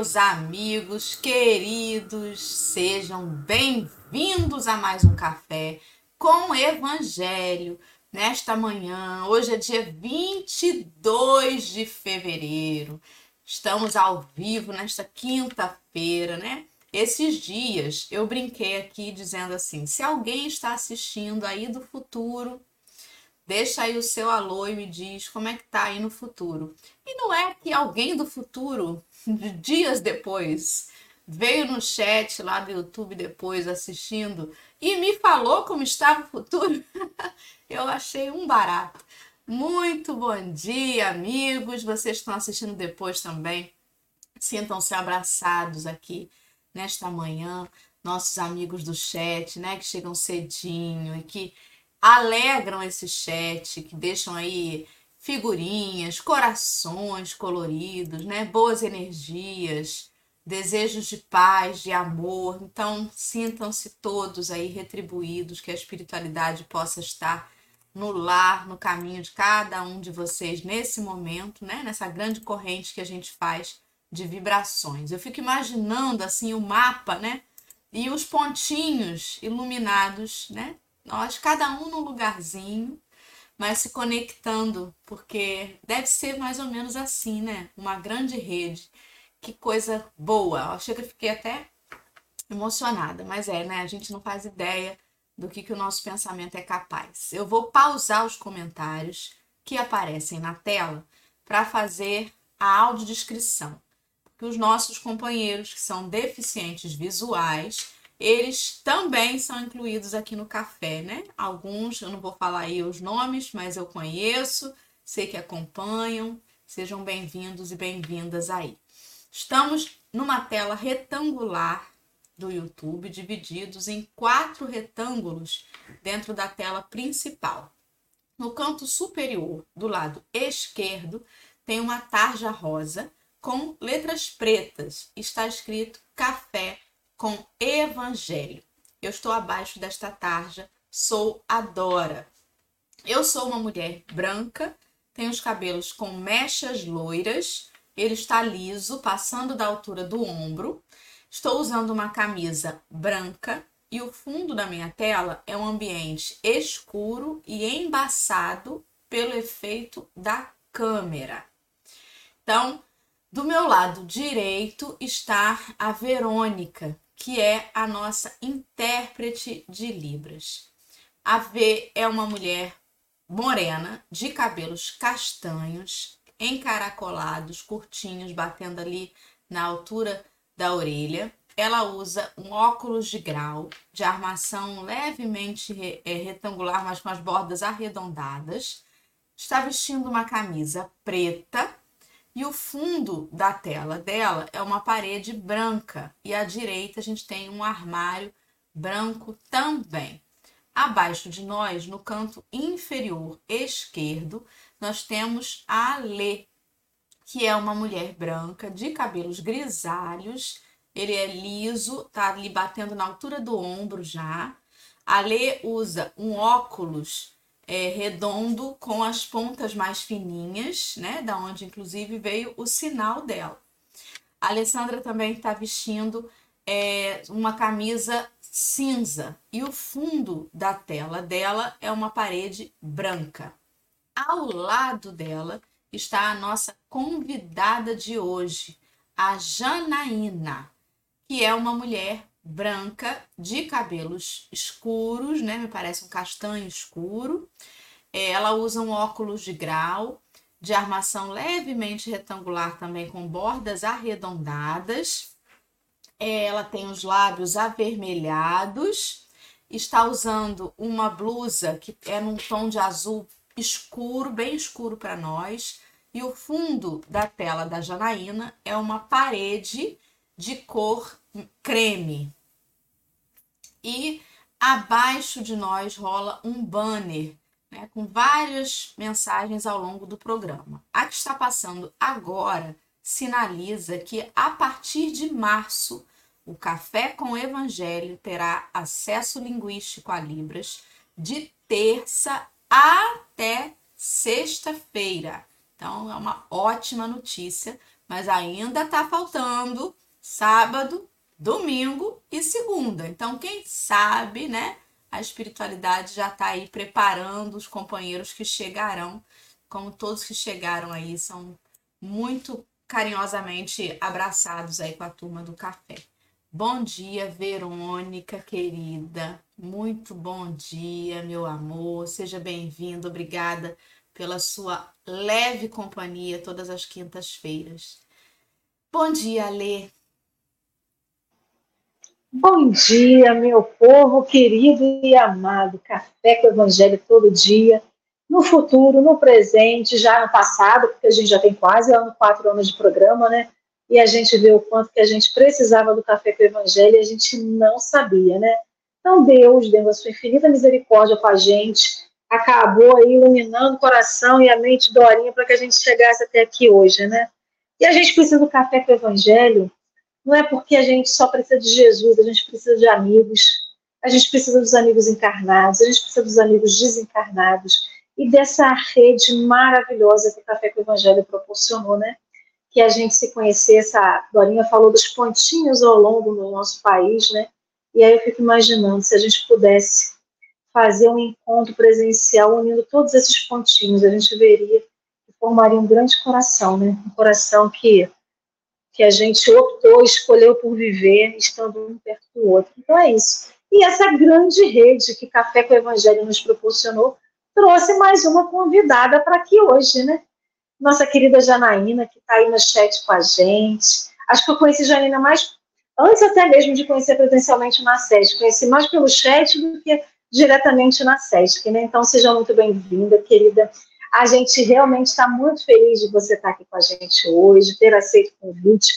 Meus amigos queridos, sejam bem-vindos a mais um café com Evangelho nesta manhã. Hoje é dia 22 de fevereiro, estamos ao vivo nesta quinta-feira, né? Esses dias eu brinquei aqui dizendo assim: se alguém está assistindo aí do futuro, Deixa aí o seu alô e me diz como é que tá aí no futuro. E não é que alguém do futuro, dias depois, veio no chat lá do YouTube depois assistindo e me falou como estava o futuro. Eu achei um barato. Muito bom dia, amigos. Vocês estão assistindo depois também. Sintam-se abraçados aqui nesta manhã. Nossos amigos do chat, né, que chegam cedinho e que alegram esse chat, que deixam aí figurinhas, corações coloridos, né? Boas energias, desejos de paz, de amor. Então, sintam-se todos aí retribuídos, que a espiritualidade possa estar no lar, no caminho de cada um de vocês nesse momento, né? Nessa grande corrente que a gente faz de vibrações. Eu fico imaginando assim o mapa, né? E os pontinhos iluminados, né? Nós, cada um num lugarzinho, mas se conectando, porque deve ser mais ou menos assim, né? Uma grande rede. Que coisa boa. Eu chega, fiquei até emocionada, mas é, né? A gente não faz ideia do que, que o nosso pensamento é capaz. Eu vou pausar os comentários que aparecem na tela para fazer a audiodescrição. Porque os nossos companheiros que são deficientes visuais, eles também são incluídos aqui no café, né? Alguns, eu não vou falar aí os nomes, mas eu conheço, sei que acompanham. Sejam bem-vindos e bem-vindas aí. Estamos numa tela retangular do YouTube, divididos em quatro retângulos dentro da tela principal. No canto superior, do lado esquerdo, tem uma tarja rosa com letras pretas. Está escrito Café com Evangelho. Eu estou abaixo desta tarja, sou a Dora. Eu sou uma mulher branca, tenho os cabelos com mechas loiras, ele está liso, passando da altura do ombro. Estou usando uma camisa branca e o fundo da minha tela é um ambiente escuro e embaçado pelo efeito da câmera. Então, do meu lado direito está a Verônica, que é a nossa intérprete de Libras. A V é uma mulher morena, de cabelos castanhos, encaracolados, curtinhos, batendo ali na altura da orelha. Ela usa um óculos de grau, de armação levemente é, retangular, mas com as bordas arredondadas. Está vestindo uma camisa preta e o fundo da tela dela é uma parede branca e à direita a gente tem um armário branco também. Abaixo de nós, no canto inferior esquerdo, nós temos a Lê, que é uma mulher branca de cabelos grisalhos. Ele é liso, tá ali batendo na altura do ombro já. A Lê usa um óculos é, redondo com as pontas mais fininhas, né? Da onde inclusive veio o sinal dela. A Alessandra também está vestindo é, uma camisa cinza e o fundo da tela dela é uma parede branca. Ao lado dela está a nossa convidada de hoje, a Janaína, que é uma mulher branca, de cabelos escuros, né? Me parece um castanho escuro. É, ela usa um óculos de grau, de armação levemente retangular também com bordas arredondadas. É, ela tem os lábios avermelhados. Está usando uma blusa que é num tom de azul escuro, bem escuro para nós. E o fundo da tela da Janaína é uma parede de cor creme. E abaixo de nós rola um banner né, com várias mensagens ao longo do programa. A que está passando agora sinaliza que a partir de março o Café com o Evangelho terá acesso linguístico a Libras de terça até sexta-feira. Então é uma ótima notícia, mas ainda está faltando sábado, domingo e segunda. Então quem sabe, né? A espiritualidade já está aí preparando os companheiros que chegarão, como todos que chegaram aí são muito carinhosamente abraçados aí com a turma do café. Bom dia, Verônica, querida. Muito bom dia, meu amor. Seja bem-vindo. Obrigada pela sua leve companhia todas as quintas-feiras. Bom dia, Lê. Bom dia, meu povo querido e amado. Café com o Evangelho todo dia no futuro, no presente, já no passado, porque a gente já tem quase ano, quatro anos de programa, né? E a gente vê o quanto que a gente precisava do café com o evangelho e a gente não sabia, né? Então Deus, dentro da sua infinita misericórdia com a gente, acabou aí iluminando o coração e a mente dorinha para que a gente chegasse até aqui hoje, né? E a gente precisa do café com o evangelho, não é porque a gente só precisa de Jesus, a gente precisa de amigos, a gente precisa dos amigos encarnados, a gente precisa dos amigos desencarnados, e dessa rede maravilhosa que o Café com o Evangelho proporcionou, né? Que a gente se conhecesse, a Dorinha falou dos pontinhos ao longo do nosso país, né? E aí eu fico imaginando se a gente pudesse fazer um encontro presencial unindo todos esses pontinhos, a gente veria que formaria um grande coração, né? Um coração que que a gente optou, escolheu por viver, estando um perto do outro. Então é isso. E essa grande rede que Café com o Evangelho nos proporcionou trouxe mais uma convidada para aqui hoje, né? Nossa querida Janaína, que está aí no chat com a gente. Acho que eu conheci Janaína mais, antes até mesmo de conhecer presencialmente na SESC, conheci mais pelo chat do que diretamente na SESC, né? Então, seja muito bem-vinda, querida. A gente realmente está muito feliz de você estar tá aqui com a gente hoje, ter aceito o convite,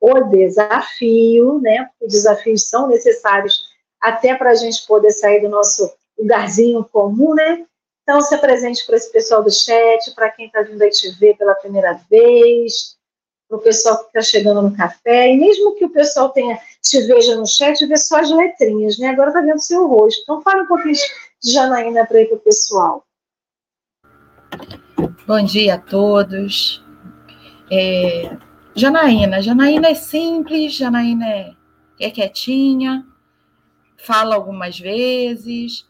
o desafio, né? Os desafios são necessários até para a gente poder sair do nosso lugarzinho comum, né? Então, se apresente para esse pessoal do chat, para quem está vindo aí te ver pela primeira vez, para o pessoal que está chegando no café, e mesmo que o pessoal tenha te veja no chat, vê só as letrinhas, né? Agora está vendo o seu rosto. Então, fala um pouquinho de Janaína para o pessoal. Bom dia a todos. É, Janaína, Janaína é simples, Janaína é, é quietinha, fala algumas vezes,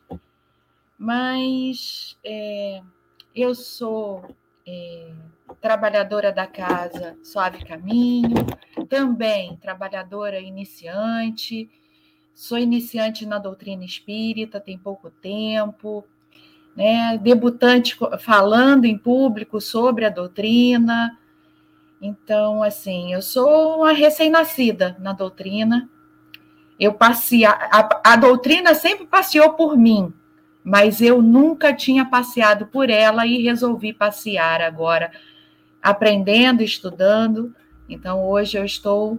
mas é, eu sou é, trabalhadora da casa Suave Caminho, também trabalhadora iniciante, sou iniciante na doutrina espírita, tem pouco tempo, né, debutante falando em público sobre a doutrina. Então, assim, eu sou uma recém-nascida na doutrina. Eu passei, a, a doutrina sempre passeou por mim, mas eu nunca tinha passeado por ela e resolvi passear agora, aprendendo, estudando. Então, hoje eu estou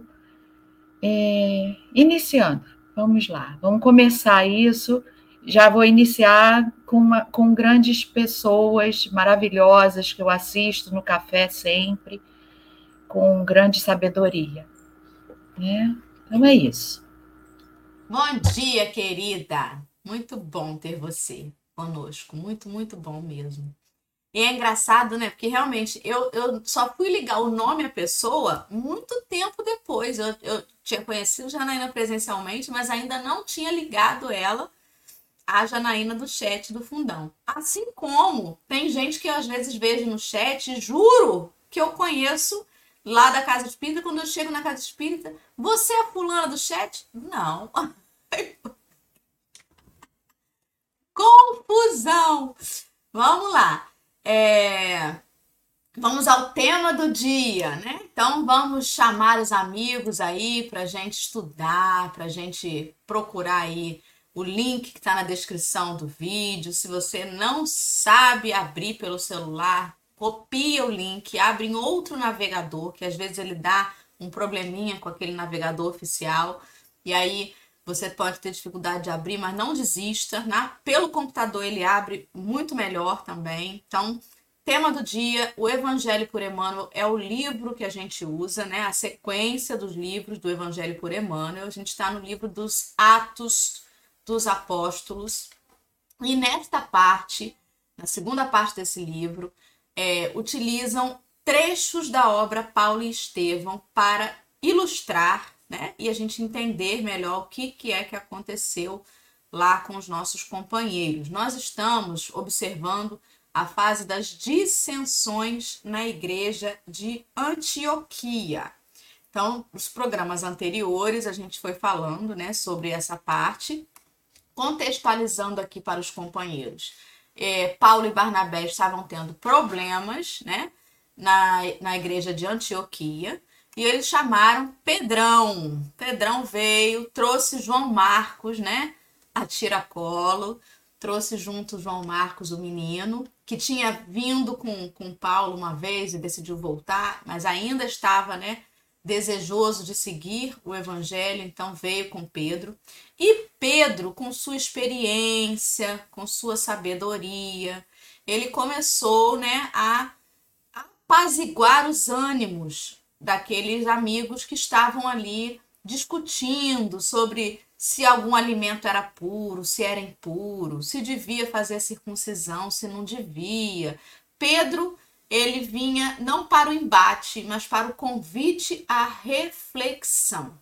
é, iniciando. Vamos lá, vamos começar isso. Já vou iniciar com, uma, com grandes pessoas maravilhosas que eu assisto no café sempre, com grande sabedoria. Né? Então é isso. Bom dia, querida. Muito bom ter você conosco. Muito, muito bom mesmo. E é engraçado, né? Porque realmente eu, eu só fui ligar o nome à pessoa muito tempo depois. Eu, eu tinha conhecido Janaína presencialmente, mas ainda não tinha ligado ela à Janaína do chat do fundão. Assim como tem gente que eu às vezes vejo no chat, juro que eu conheço lá da casa espírita, quando eu chego na casa espírita, você é a fulana do chat? Não. confusão. Vamos lá. É... Vamos ao tema do dia, né? Então vamos chamar os amigos aí para gente estudar, para gente procurar aí o link que está na descrição do vídeo. Se você não sabe abrir pelo celular, copia o link, abre em outro navegador, que às vezes ele dá um probleminha com aquele navegador oficial. E aí você pode ter dificuldade de abrir, mas não desista. Né? Pelo computador ele abre muito melhor também. Então, tema do dia, o Evangelho por Emmanuel é o livro que a gente usa, né? A sequência dos livros do Evangelho por Emmanuel. A gente está no livro dos Atos dos Apóstolos. E nesta parte, na segunda parte desse livro, é, utilizam trechos da obra Paulo e Estevão para ilustrar né, e a gente entender melhor o que, que é que aconteceu lá com os nossos companheiros. Nós estamos observando a fase das dissensões na igreja de Antioquia. Então, nos programas anteriores a gente foi falando, né, sobre essa parte, contextualizando aqui para os companheiros. É, Paulo e Barnabé estavam tendo problemas, né, na, na igreja de Antioquia, e eles chamaram Pedrão. Pedrão veio, trouxe João Marcos, né, a tiracolo, trouxe junto João Marcos, o menino, que tinha vindo com, com Paulo uma vez e decidiu voltar, mas ainda estava, né, desejoso de seguir o evangelho, então veio com Pedro. E Pedro, com sua experiência, com sua sabedoria, ele começou, né, a apaziguar os ânimos daqueles amigos que estavam ali discutindo sobre se algum alimento era puro, se era impuro, se devia fazer a circuncisão, se não devia. Pedro, ele vinha não para o embate, mas para o convite à reflexão.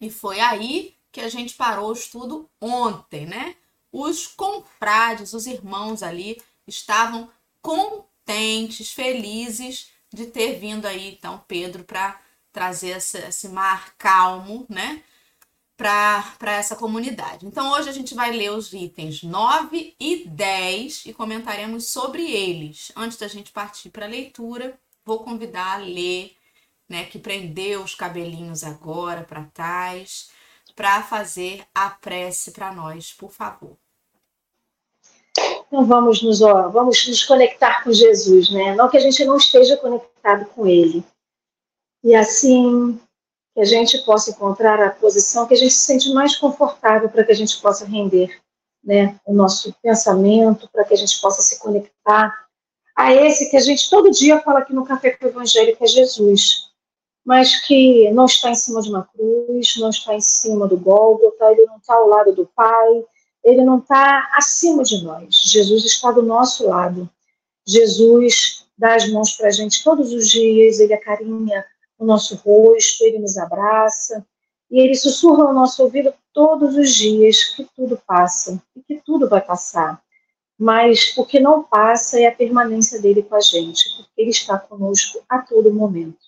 E foi aí que a gente parou o estudo ontem, né? Os confrades, os irmãos ali, estavam contentes, felizes de ter vindo aí, então, Pedro, para trazer esse, esse mar calmo, né? para essa comunidade. Então, hoje a gente vai ler os itens 9 e 10 e comentaremos sobre eles. Antes da gente partir para a leitura, vou convidar a ler, né, que prendeu os cabelinhos agora para trás, para fazer a prece para nós, por favor. Então vamos nos, ó, vamos nos conectar com Jesus, né? Não que a gente não esteja conectado com Ele. E assim que a gente possa encontrar a posição que a gente se sente mais confortável para que a gente possa render né, o nosso pensamento, para que a gente possa se conectar a esse que a gente todo dia fala aqui no Café com o Evangelho, que é Jesus, mas que não está em cima de uma cruz, não está em cima do Gólgota, ele não está ao lado do Pai, ele não está acima de nós. Jesus está do nosso lado. Jesus dá as mãos para a gente todos os dias, ele acarinha o nosso rosto, ele nos abraça e ele sussurra ao nosso ouvido todos os dias que tudo passa e que tudo vai passar. Mas o que não passa é a permanência dele com a gente, porque ele está conosco a todo momento,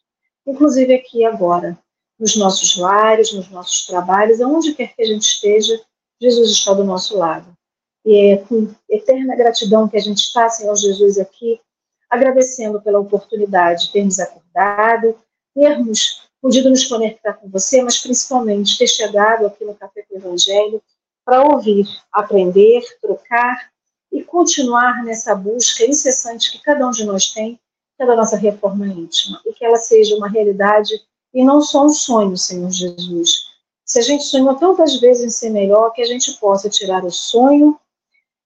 inclusive aqui agora, nos nossos lares, nos nossos trabalhos, aonde quer que a gente esteja, Jesus está do nosso lado. E é com eterna gratidão que a gente está, Senhor Jesus, aqui, agradecendo pela oportunidade de termos acordado, termos podido nos conectar com você, mas principalmente ter chegado aqui no Café com o Evangelho para ouvir, aprender, trocar e continuar nessa busca incessante que cada um de nós tem pela nossa reforma íntima e que ela seja uma realidade e não só um sonho, Senhor Jesus. Se a gente sonhou tantas vezes em ser melhor, que a gente possa tirar o sonho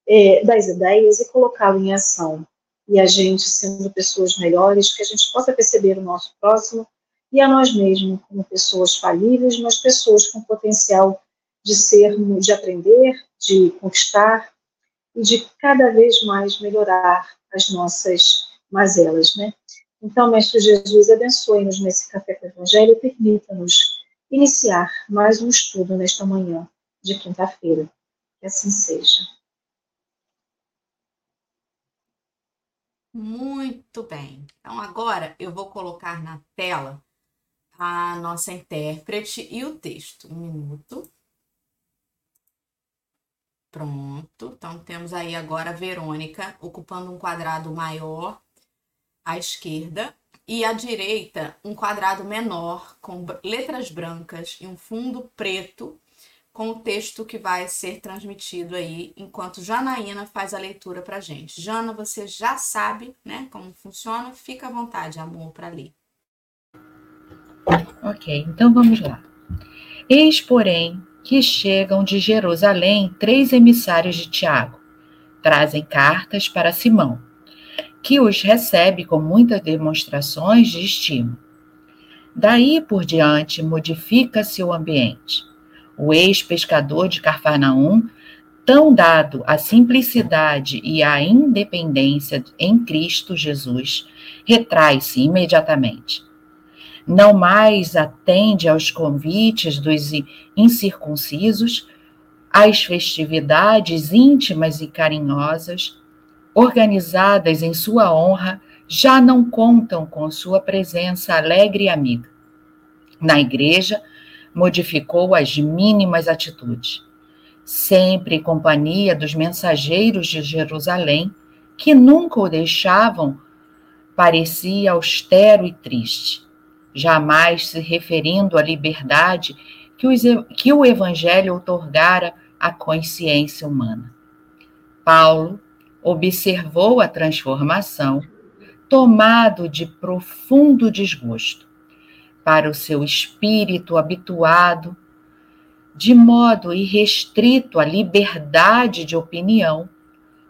é, das ideias e colocá-lo em ação. E a gente, sendo pessoas melhores, que a gente possa perceber o nosso próximo e a nós mesmos como pessoas falíveis, mas pessoas com potencial de sermos, de aprender, de conquistar e de cada vez mais melhorar as nossas mazelas, né? Então, Mestre Jesus, abençoe-nos nesse café com o Evangelho e permita-nos iniciar mais um estudo nesta manhã de quinta-feira. Que assim seja. Muito bem. Então, agora eu vou colocar na tela a nossa intérprete e o texto. Um minuto. Pronto. Então, temos aí agora a Verônica ocupando um quadrado maior à esquerda e à direita um quadrado menor com letras brancas e um fundo preto com o texto que vai ser transmitido aí enquanto Janaína faz a leitura para gente. Jana, você já sabe, né, como funciona? Fica à vontade, amor, para ler. Ok, então vamos lá. Eis, porém, que chegam de Jerusalém três emissários de Tiago. Trazem cartas para Simão, que os recebe com muitas demonstrações de estima. Daí por diante modifica-se o ambiente. O ex-pescador de Carfarnaum tão dado à simplicidade e à independência em Cristo Jesus, retrai-se imediatamente. Não mais atende aos convites dos incircuncisos, às festividades íntimas e carinhosas, organizadas em sua honra, já não contam com sua presença alegre e amiga. Na igreja, modificou as mínimas atitudes, sempre em companhia dos mensageiros de Jerusalém, que nunca o deixavam, parecia austero e triste, jamais se referindo à liberdade que, o Evangelho otorgara à consciência humana. Paulo observou a transformação, tomado de profundo desgosto para o seu espírito habituado, de modo irrestrito à liberdade de opinião,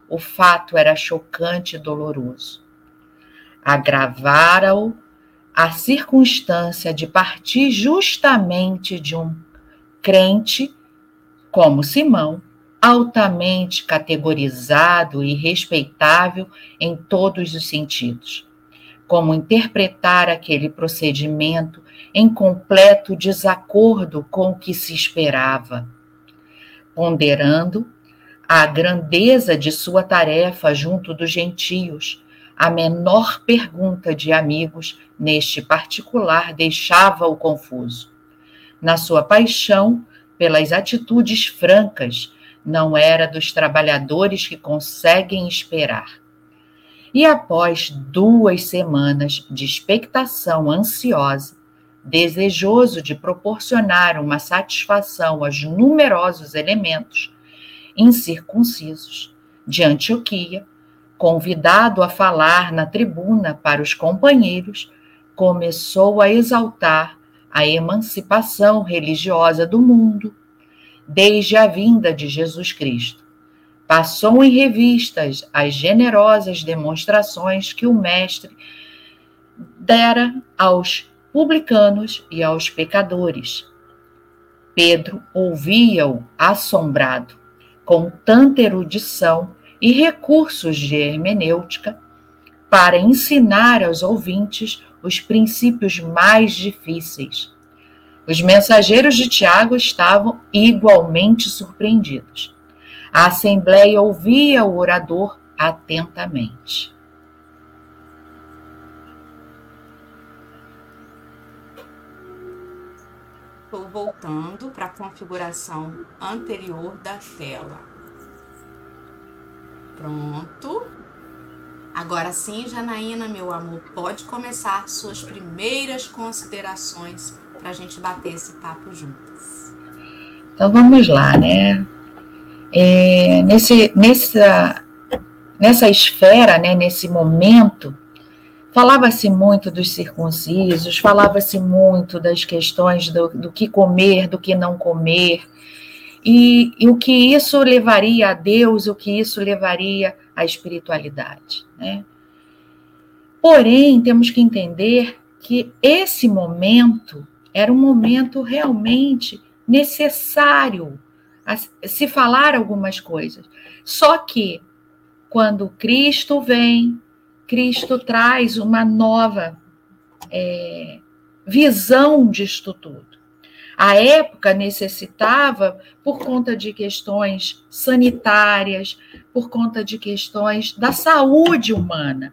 o fato era chocante e doloroso. Agravara-o a circunstância de partir justamente de um crente como Simão, altamente categorizado e respeitável em todos os sentidos. Como interpretar aquele procedimento em completo desacordo com o que se esperava. Ponderando a grandeza de sua tarefa junto dos gentios, a menor pergunta de amigos neste particular deixava-o confuso. Na sua paixão pelas atitudes francas, não era dos trabalhadores que conseguem esperar. E após duas semanas de expectação ansiosa, desejoso de proporcionar uma satisfação aos numerosos elementos incircuncisos de Antioquia, convidado a falar na tribuna para os companheiros, começou a exaltar a emancipação religiosa do mundo desde a vinda de Jesus Cristo. Passou em revistas as generosas demonstrações que o Mestre dera aos publicanos e aos pecadores. Pedro ouvia-o assombrado, com tanta erudição e recursos de hermenêutica, para ensinar aos ouvintes os princípios mais difíceis. Os mensageiros de Tiago estavam igualmente surpreendidos. A assembleia ouvia o orador atentamente. Estou voltando para a configuração anterior da tela. Pronto. Agora sim, Janaína, meu amor, pode começar suas primeiras considerações para a gente bater esse papo juntas. Então vamos lá, né? É, nesse, nessa, nessa esfera, né, nesse momento, Falava-se muito dos circuncisos, falava-se muito das questões do, do, que comer, do que não comer, e, e, o que isso levaria a Deus, o que isso levaria à espiritualidade. Né? Porém, temos que entender que esse momento era um momento realmente necessário se falar algumas coisas. Só que, quando Cristo vem, Cristo traz uma nova é, visão disto tudo. A época necessitava, por conta de questões sanitárias, por conta de questões da saúde humana.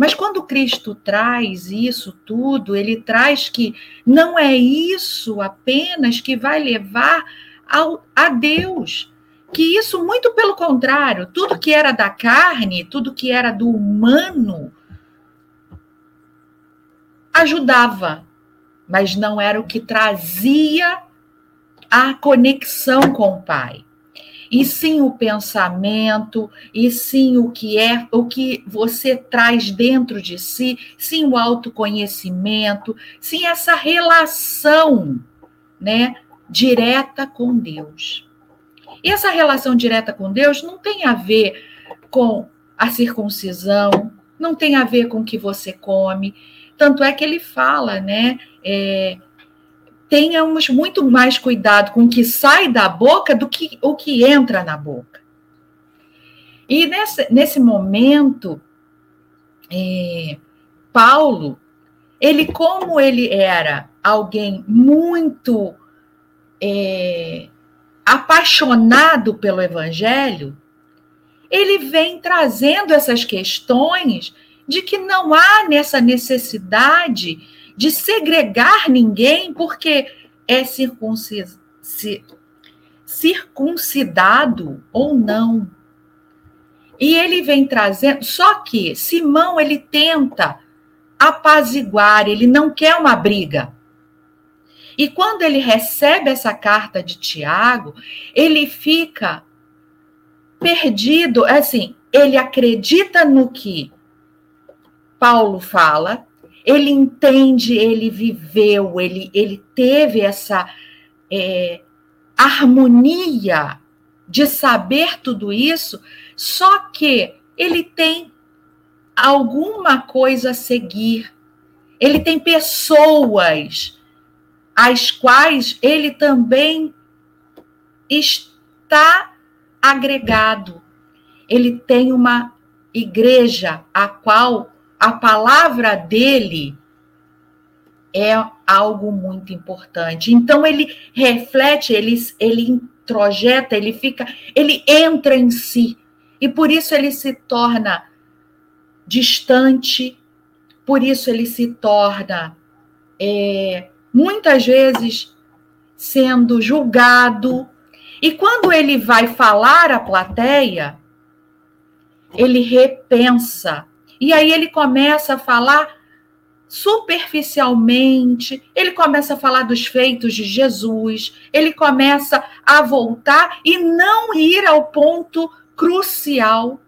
Mas quando Cristo traz isso tudo, ele traz que não é isso apenas que vai levar ao, a Deus, que isso, muito pelo contrário, tudo que era da carne, tudo que era do humano, ajudava, mas não era o que trazia a conexão com o Pai. E sim o pensamento, e sim o que é, o que você traz dentro de si, sim o autoconhecimento, sim essa relação, né, direta com Deus. E essa relação direta com Deus não tem a ver com a circuncisão, não tem a ver com o que você come. Tanto é que ele fala, né? É, tenhamos muito mais cuidado com o que sai da boca do que o que entra na boca. E nesse, nesse momento, é, Paulo, ele, como ele era alguém muito é, apaixonado pelo evangelho, ele vem trazendo essas questões de que não há nessa necessidade de segregar ninguém porque é circuncidado ou não. E ele vem trazendo, só que Simão ele tenta apaziguar, ele não quer uma briga. E quando ele recebe essa carta de Tiago, ele fica perdido, assim, ele acredita no que Paulo fala, ele entende, ele viveu, ele, ele teve essa é, harmonia de saber tudo isso, só que ele tem alguma coisa a seguir. Ele tem pessoas às quais ele também está agregado. Ele tem uma igreja a qual a palavra dele é algo muito importante. Então ele reflete, ele, ele introjeta, ele fica, ele entra em si. E por isso ele se torna distante, por isso ele se torna é, muitas vezes sendo julgado. E quando ele vai falar à plateia, ele repensa e aí ele começa a falar superficialmente, ele começa a falar dos feitos de Jesus, ele começa a voltar e não ir ao ponto crucial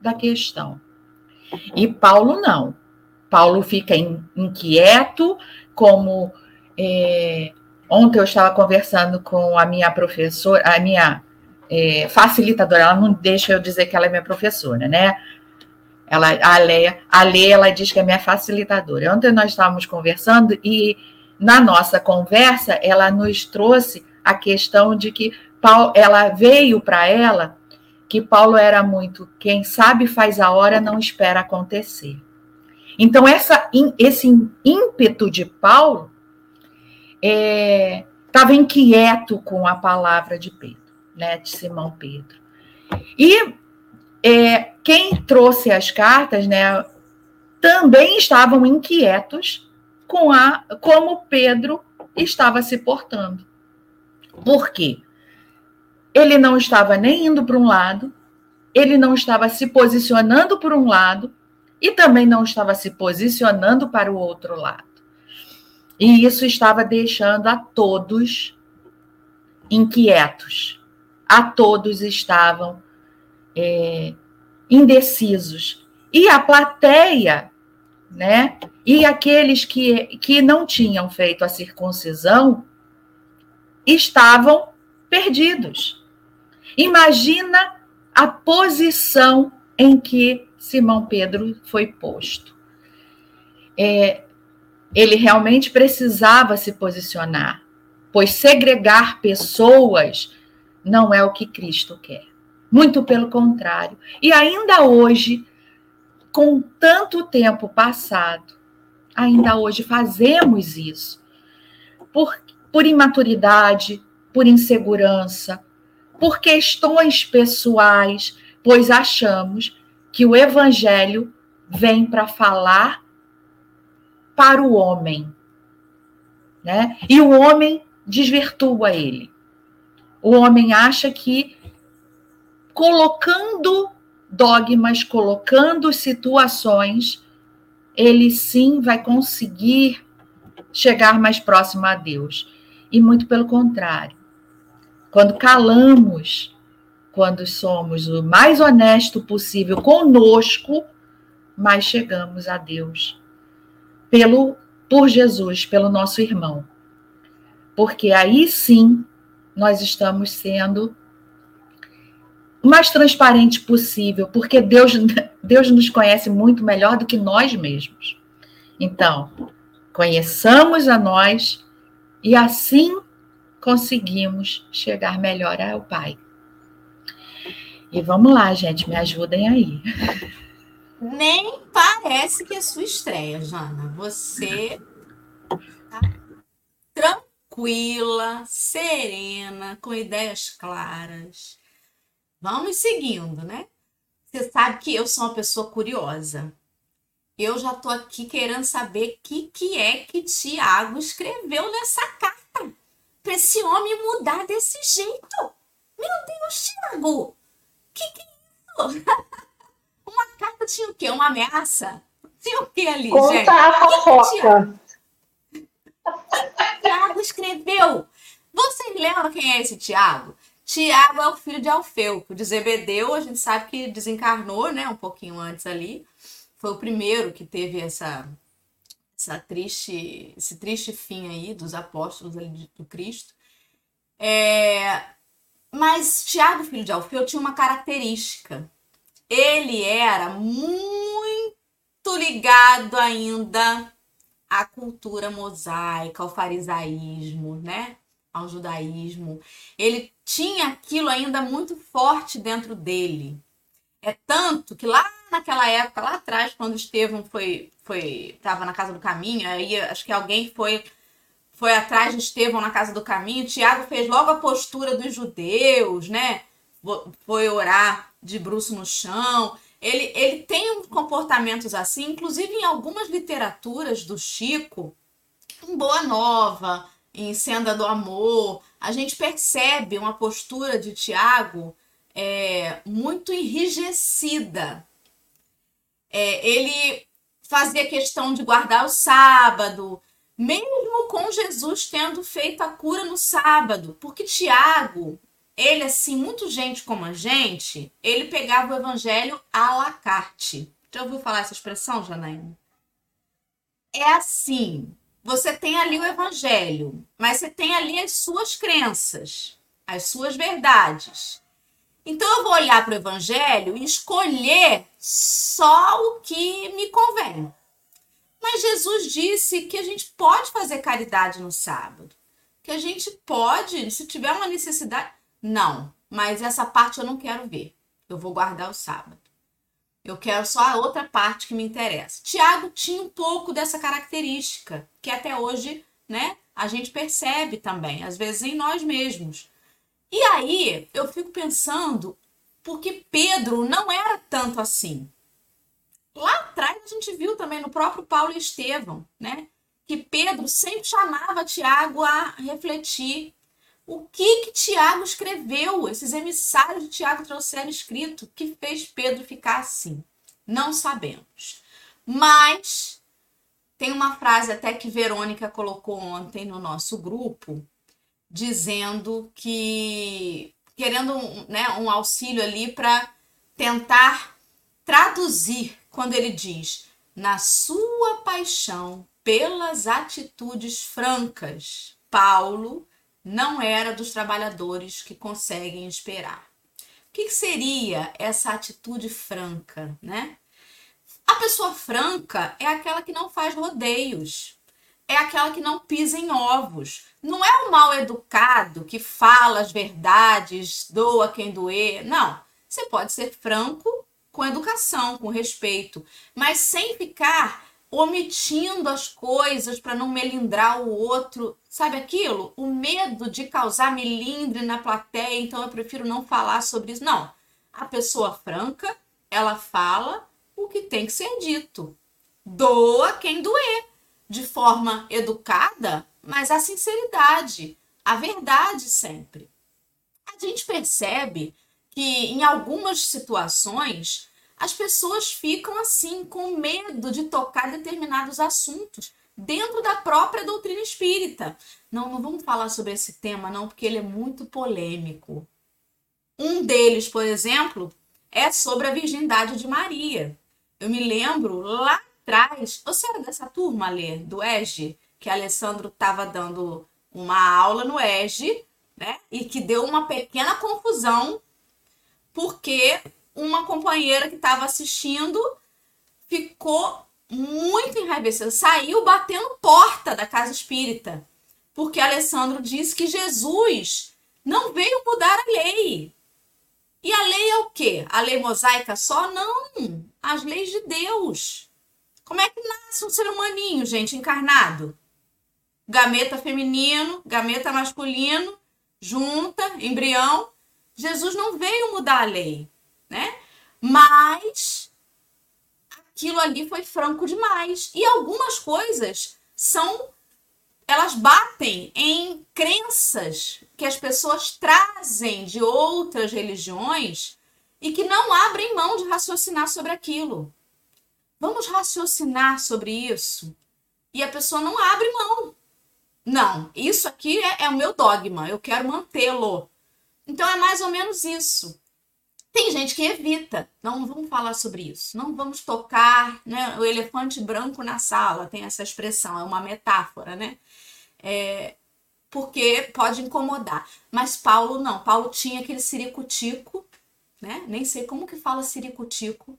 da questão. E Paulo não. Paulo fica inquieto, como é, ontem eu estava conversando com a minha professora, a minha é, facilitadora, ela não deixa eu dizer que ela é minha professora, né? Ela, a Leia, a Leia, ela diz que é minha facilitadora. Ontem nós estávamos conversando e na nossa conversa ela nos trouxe a questão de que Paulo, ela veio para ela que Paulo era muito quem sabe faz a hora não espera acontecer. Então essa, esse ímpeto de Paulo estava é, inquieto com a palavra de Pedro, né, de Simão Pedro. E é, quem trouxe as cartas, né, também estavam inquietos com a como Pedro estava se portando. Por quê? Ele não estava nem indo para um lado, ele não estava se posicionando por um lado e também não estava se posicionando para o outro lado. E isso estava deixando a todos inquietos. A todos estavam é, indecisos. E a plateia, né? E aqueles que, que não tinham feito a circuncisão estavam perdidos. Imagina a posição em que Simão Pedro foi posto. É, ele realmente precisava se posicionar, pois segregar pessoas não é o que Cristo quer. Muito pelo contrário. E ainda hoje, com tanto tempo passado, ainda hoje fazemos isso. Por, por imaturidade, por insegurança, por questões pessoais, pois achamos que o evangelho vem para falar para o homem, né? E o homem desvirtua ele. O homem acha que colocando dogmas, colocando situações, ele sim vai conseguir chegar mais próximo a Deus. E muito pelo contrário. Quando calamos, quando somos o mais honesto possível conosco, mais chegamos a Deus. Pelo por Jesus, pelo nosso irmão. Porque aí sim nós estamos sendo mais transparente possível, porque Deus, Deus nos conhece muito melhor do que nós mesmos. Então, conheçamos a nós E assim conseguimos chegar melhor ao Pai. E vamos lá, gente, me ajudem aí. Nem parece que é sua estreia, Jana. Você tá tranquila, serena, com ideias claras. Vamos seguindo, né? Você sabe que eu sou uma pessoa curiosa. Eu já tô aqui querendo saber o que, que é que Tiago escreveu nessa carta para esse homem mudar desse jeito. Meu Deus, Tiago! Que que é isso? Uma carta tinha o quê? Uma ameaça? Tinha o quê ali, Conta gente? a fofoca. Tiago escreveu. Vocês lembram quem é esse Tiago? Tiago é o filho de Alfeu, de Zebedeu, a gente sabe que desencarnou, né, um pouquinho antes ali. Foi o primeiro que teve essa essa triste, esse triste fim aí dos apóstolos ali do Cristo. É, mas Tiago, filho de Alfeu, tinha uma característica. Ele era muito ligado ainda à cultura mosaica, ao farisaísmo, né? Ao judaísmo. Ele tinha aquilo ainda muito forte dentro dele. É tanto que lá naquela época, lá atrás, quando Estevão foi foi estava na casa do caminho, aí acho que alguém foi foi atrás de Estevão na casa do caminho. Tiago fez logo a postura dos judeus, né? Foi orar de bruço no chão. Ele, ele tem comportamentos assim, inclusive em algumas literaturas do Chico, em Boa Nova, em Senda do Amor, a gente percebe uma postura de Tiago é, muito enrijecida. É, ele fazia questão de guardar o sábado, mesmo com Jesus tendo feito a cura no sábado, porque Tiago, ele assim, muito gente como a gente, ele pegava o evangelho à la carte. Já ouviu falar essa expressão, Janaína? É assim, você tem ali o evangelho, mas você tem ali as suas crenças, as suas verdades. Então eu vou olhar para o evangelho e escolher só o que me convém. Mas Jesus disse que a gente pode fazer caridade no sábado. Que a gente pode, se tiver uma necessidade. Não, mas essa parte eu não quero ver. Eu vou guardar o sábado. Eu quero só a outra parte que me interessa. Tiago tinha um pouco dessa característica, que até hoje, né, a gente percebe também, às vezes em nós mesmos. E aí eu fico pensando, porque Pedro não era tanto assim. Lá atrás a gente viu também no próprio Paulo e Estevão, né? Que Pedro sempre chamava Tiago a refletir. O que que Tiago escreveu? Esses emissários de Tiago trouxeram escrito que fez Pedro ficar assim? Não sabemos. Mas tem uma frase até que Verônica colocou ontem no nosso grupo, dizendo que querendo né, um auxílio ali para tentar traduzir quando ele diz na sua paixão pelas atitudes francas, Paulo não era dos trabalhadores que conseguem esperar. O que, seria essa atitude franca, né? A pessoa franca é aquela que não faz rodeios, é aquela que não pisa em ovos. Não é o mal educado que fala as verdades, doa quem doer. Não. Você pode ser franco com educação, com respeito, mas sem ficar omitindo as coisas para não melindrar o outro. Sabe aquilo? O medo de causar melindre na plateia, então eu prefiro não falar sobre isso. Não. A pessoa franca, ela fala o que tem que ser dito. Doa quem doer de forma educada, mas a sinceridade, a verdade sempre. A gente percebe que em algumas situações as pessoas ficam assim com medo de tocar determinados assuntos dentro da própria doutrina espírita. Não, não vamos falar sobre esse tema não, porque ele é muito polêmico. Um deles, por exemplo, é sobre a virgindade de Maria. Eu me lembro lá atrás. Você era dessa turma, Lê, do EGE, que Alessandro estava dando uma aula no EGE, né? E que deu uma pequena confusão, porque uma companheira que estava assistindo ficou muito enraivecida, saiu batendo porta da casa espírita. porque Alessandro disse que Jesus não veio mudar a lei. E a lei é o quê? A lei mosaica só? Não. As leis de Deus. Como é que nasce um ser humaninho, gente, encarnado? Gameta feminino, gameta masculino, junta, embrião. Jesus não veio mudar a lei, né? Mas aquilo ali foi franco demais. E algumas coisas são elas batem em crenças que as pessoas trazem de outras religiões e que não abrem mão de raciocinar sobre aquilo. Vamos raciocinar sobre isso. E a pessoa não abre mão. Não, isso aqui é, é o meu dogma, eu quero mantê-lo. Então é mais ou menos isso. Tem gente que evita, não vamos falar sobre isso, não vamos tocar né, o elefante branco na sala, tem essa expressão, é uma metáfora, né? É, porque pode incomodar. Mas Paulo não, Paulo tinha aquele ciricutico, né? Nem sei como que fala ciricutico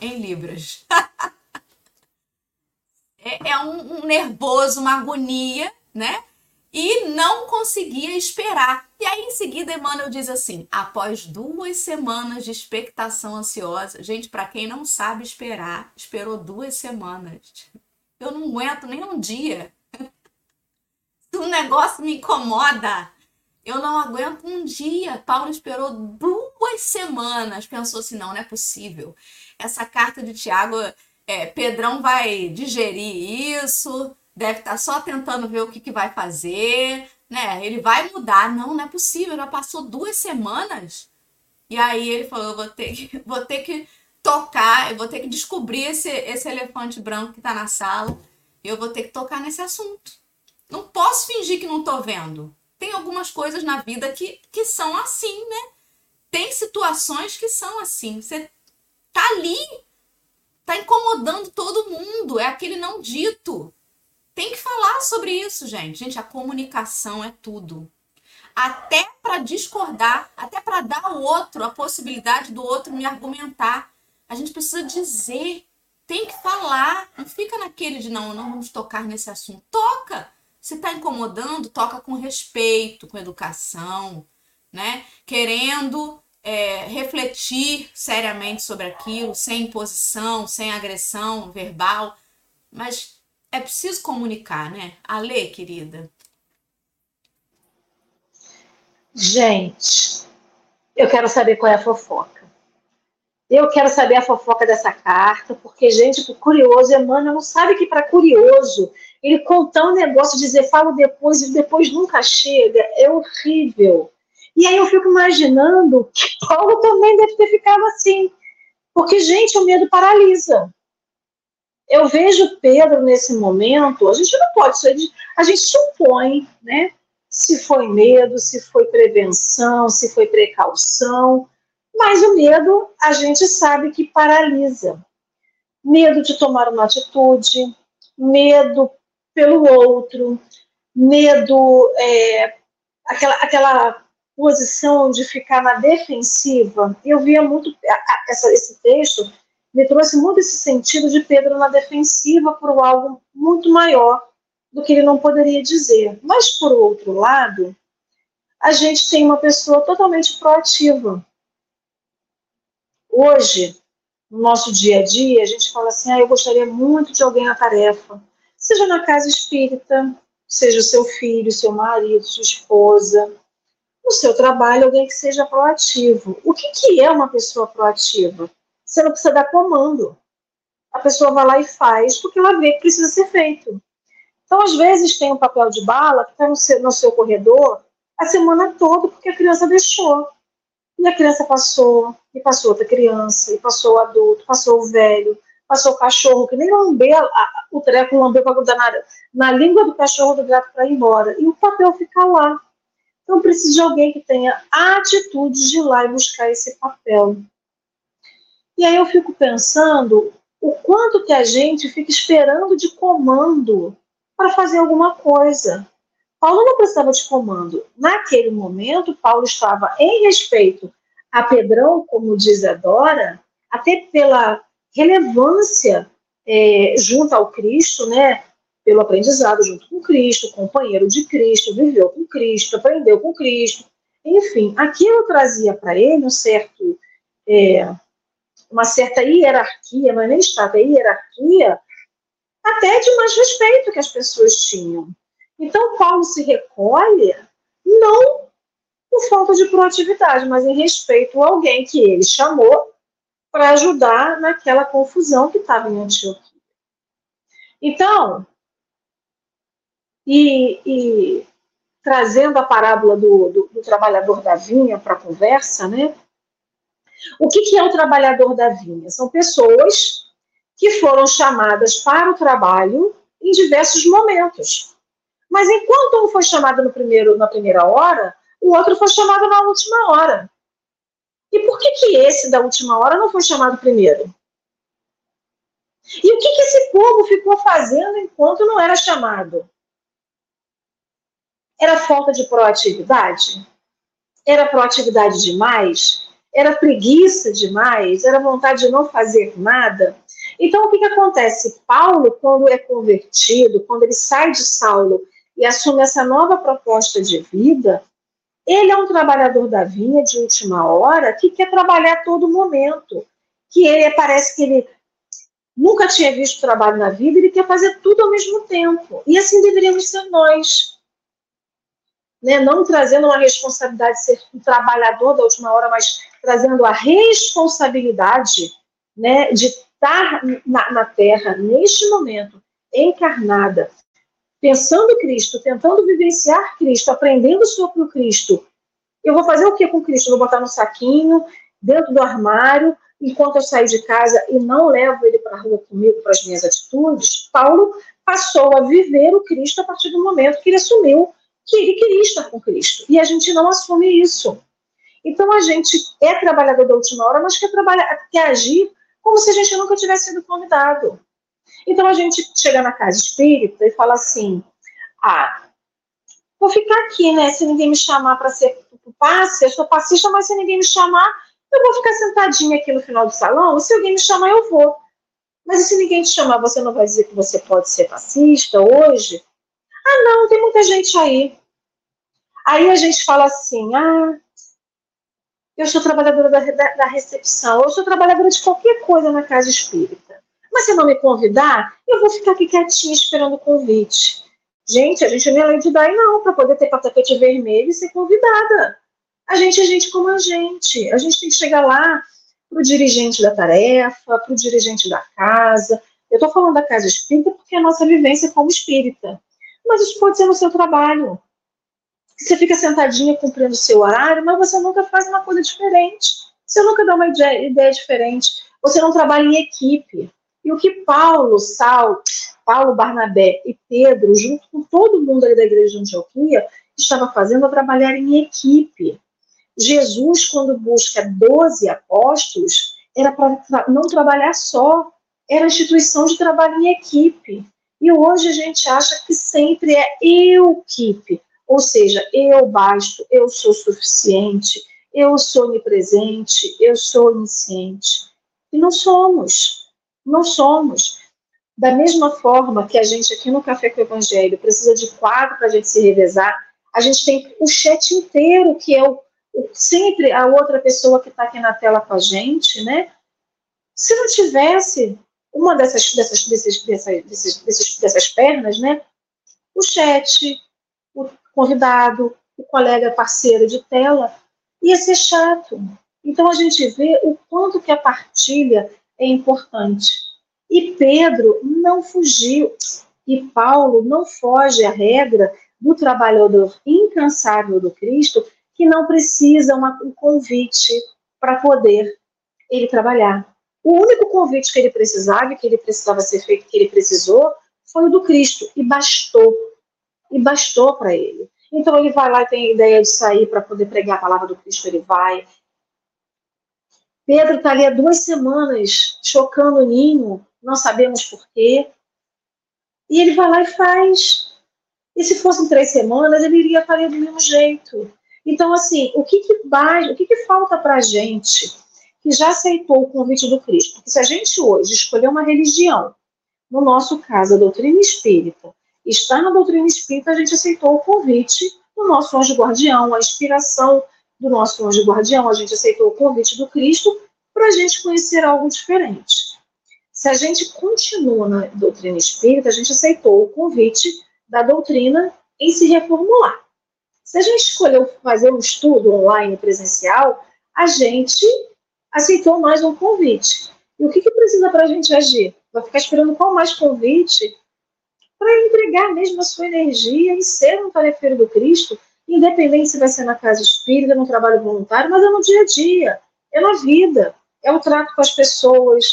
em Libras. é, é um, um nervoso, uma agonia, né? E não conseguia esperar. E aí, em seguida, Emmanuel diz assim: após duas semanas de expectação ansiosa, gente, para quem não sabe esperar, esperou duas semanas. Eu não aguento nem um dia. Se um negócio me incomoda, eu não aguento um dia. Paulo esperou duas semanas. Pensou assim: não, não é possível. Essa carta de Tiago, é, Pedrão vai digerir isso deve estar tá só tentando ver o que, que vai fazer, né? Ele vai mudar. Não, não é possível. Já passou duas semanas. E aí ele falou: eu vou ter que, vou ter que tocar, eu vou ter que descobrir esse, esse elefante branco que está na sala. E eu vou ter que tocar nesse assunto. Não posso fingir que não estou vendo. Tem algumas coisas na vida que, que são assim, né? Tem situações que são assim. Você tá ali, tá incomodando todo mundo. É aquele não dito. Tem que falar sobre isso, gente. Gente, a comunicação é tudo. Até para discordar, até para dar ao outro a possibilidade do outro me argumentar. A gente precisa dizer, tem que falar. Não fica naquele de não, não vamos tocar nesse assunto. Toca! Se está incomodando, toca com respeito, com educação, né? Querendo é, refletir seriamente sobre aquilo, sem imposição, sem agressão verbal, mas é preciso comunicar, né? Ale, querida. Gente, eu quero saber qual é a fofoca. Eu quero saber a fofoca dessa carta, porque, gente, pro curioso, Emmanuel não sabe que para curioso, ele contar um negócio, dizer falo depois e depois nunca chega, é horrível. E aí eu fico imaginando que Paulo também deve ter ficado assim. Porque, gente, o medo paralisa eu vejo Pedro nesse momento, a gente não pode, a gente supõe, né? Se foi medo, se foi prevenção, se foi precaução, mas o medo a gente sabe que paralisa. Medo de tomar uma atitude, medo pelo outro, medo, é, aquela, aquela posição de ficar na defensiva. Eu via muito essa, esse texto me trouxe muito esse sentido de Pedro na defensiva por algo muito maior do que ele não poderia dizer. Mas, por outro lado, a gente tem uma pessoa totalmente proativa. Hoje, no nosso dia a dia, a gente fala assim: ah, eu gostaria muito de alguém na tarefa, seja na casa espírita, seja seu filho, seu marido, sua esposa, no seu trabalho, alguém que seja proativo. O que, que é uma pessoa proativa? Você não precisa dar comando. A pessoa vai lá e faz porque ela vê que precisa ser feito. Então, às vezes, tem um papel de bala que está no seu, no seu corredor a semana toda porque a criança deixou. E a criança passou, e passou outra criança, e passou o adulto, passou o velho, passou o cachorro, que nem lambeu o treco lambeu para grudar na, na língua do cachorro do gato para ir embora. E o papel fica lá. Então, precisa de alguém que tenha a atitude de ir lá e buscar esse papel. E aí eu fico pensando o quanto que a gente fica esperando de comando para fazer alguma coisa. Paulo não precisava de comando. Naquele momento, Paulo estava em respeito a Pedrão, como diz a Dora, até pela relevância é, junto ao Cristo, né? pelo aprendizado junto com Cristo, companheiro de Cristo, viveu com Cristo, aprendeu com Cristo. Enfim, aquilo trazia para ele um certo, é, uma certa hierarquia, não é nem status, é hierarquia, até de mais respeito que as pessoas tinham. Então, Paulo se recolhe, não por falta de proatividade, mas em respeito a alguém que ele chamou para ajudar naquela confusão que estava em Antioquia. Então, e, e trazendo a parábola do, do, do trabalhador da vinha para a conversa, né? O que, que é o trabalhador da vinha? São pessoas que foram chamadas para o trabalho em diversos momentos. Mas enquanto um foi chamado no primeiro, na primeira hora, o outro foi chamado na última hora. E por que, que esse da última hora não foi chamado primeiro? E o que, que esse povo ficou fazendo enquanto não era chamado? Era falta de proatividade? Era proatividade demais? Era preguiça demais? Era vontade de não fazer nada? Então, o que, que acontece? Paulo, quando é convertido, quando ele sai de Saulo e assume essa nova proposta de vida, ele é um trabalhador da vinha de última hora que quer trabalhar a todo momento. Que ele parece que ele nunca tinha visto trabalho na vida, ele quer fazer tudo ao mesmo tempo. E assim deveríamos ser nós. Né? Não trazendo uma responsabilidade de ser um trabalhador da última hora, mas trazendo a responsabilidade né, de estar na, na Terra, neste momento, encarnada, pensando Cristo, tentando vivenciar Cristo, aprendendo sobre o Cristo, eu vou fazer o que com Cristo? Eu vou botar no saquinho, dentro do armário, enquanto eu saio de casa e não levo ele para a rua comigo para as minhas atitudes? Paulo passou a viver o Cristo a partir do momento que ele assumiu que ele queria estar com Cristo. E a gente não assume isso. Então a gente é trabalhador da última hora, mas quer, trabalhar, quer agir como se a gente nunca tivesse sido convidado. Então a gente chega na casa espírita e fala assim: ah, vou ficar aqui, né? Se ninguém me chamar para ser passe, eu sou passista, mas se ninguém me chamar, eu vou ficar sentadinha aqui no final do salão. Se alguém me chamar, eu vou. Mas se ninguém te chamar, você não vai dizer que você pode ser passista hoje? Ah, não, tem muita gente aí. Aí a gente fala assim: ah, eu sou trabalhadora da, da, da recepção, eu sou trabalhadora de qualquer coisa na casa espírita. Mas se não me convidar, eu vou ficar aqui quietinha esperando o convite. Gente, a gente não é de dar não, para poder ter tapete vermelho e ser convidada. A gente é gente como a gente. A gente tem que chegar lá para o dirigente da tarefa, para o dirigente da casa. Eu estou falando da casa espírita porque é a nossa vivência como espírita. Mas isso pode ser no seu trabalho. Você fica sentadinha cumprindo o seu horário, mas você nunca faz uma coisa diferente. Você nunca dá uma ideia, ideia diferente. Você não trabalha em equipe. E o que Paulo, Sal, Paulo, Barnabé e Pedro, junto com todo mundo ali da igreja de Antioquia, estava fazendo a trabalhar em equipe. Jesus, quando busca 12 apóstolos, era para não trabalhar só, era instituição de trabalho em equipe. E hoje a gente acha que sempre é eu equipe, ou seja, eu basto, eu sou suficiente, eu sou onipresente, eu sou onisciente. E não somos. Não somos. Da mesma forma que a gente aqui no Café com o Evangelho precisa de quadro para a gente se revezar, a gente tem o chat inteiro, que é o, o sempre a outra pessoa que está aqui na tela com a gente, né? Se não tivesse uma dessas, dessas, desses, dessas, desses, dessas pernas, né? O chat, convidado, o colega parceiro de tela, ia ser chato. Então a gente vê o quanto que a partilha é importante. E Pedro não fugiu, e Paulo não foge à regra do trabalhador incansável do Cristo, que não precisa uma, um convite para poder ele trabalhar. O único convite que ele precisava, que ele precisava ser feito, que ele precisou, foi o do Cristo, e bastou. E bastou para ele. Então ele vai lá e tem a ideia de sair para poder pregar a palavra do Cristo, ele vai, Pedro está ali há duas semanas chocando o ninho, não sabemos porquê. E ele vai lá e faz. E se fossem três semanas, ele iria fazer do mesmo jeito. Então, assim, o que, que, vai, o que, que falta para a gente que já aceitou o convite do Cristo? Porque se a gente hoje escolher uma religião, no nosso caso, a doutrina espírita, está na doutrina espírita, a gente aceitou o convite do nosso anjo guardião, a inspiração do nosso anjo guardião, a gente aceitou o convite do Cristo para a gente conhecer algo diferente. Se a gente continua na doutrina espírita, a gente aceitou o convite da doutrina em se reformular. Se a gente escolheu fazer um estudo online presencial, a gente aceitou mais um convite. E o que, que precisa para a gente agir? Vai ficar esperando qual mais convite para entregar mesmo a sua energia e ser um tarefeiro do Cristo, independente se vai ser na casa espírita, no trabalho voluntário, mas é no dia a dia, é na vida, é o trato com as pessoas,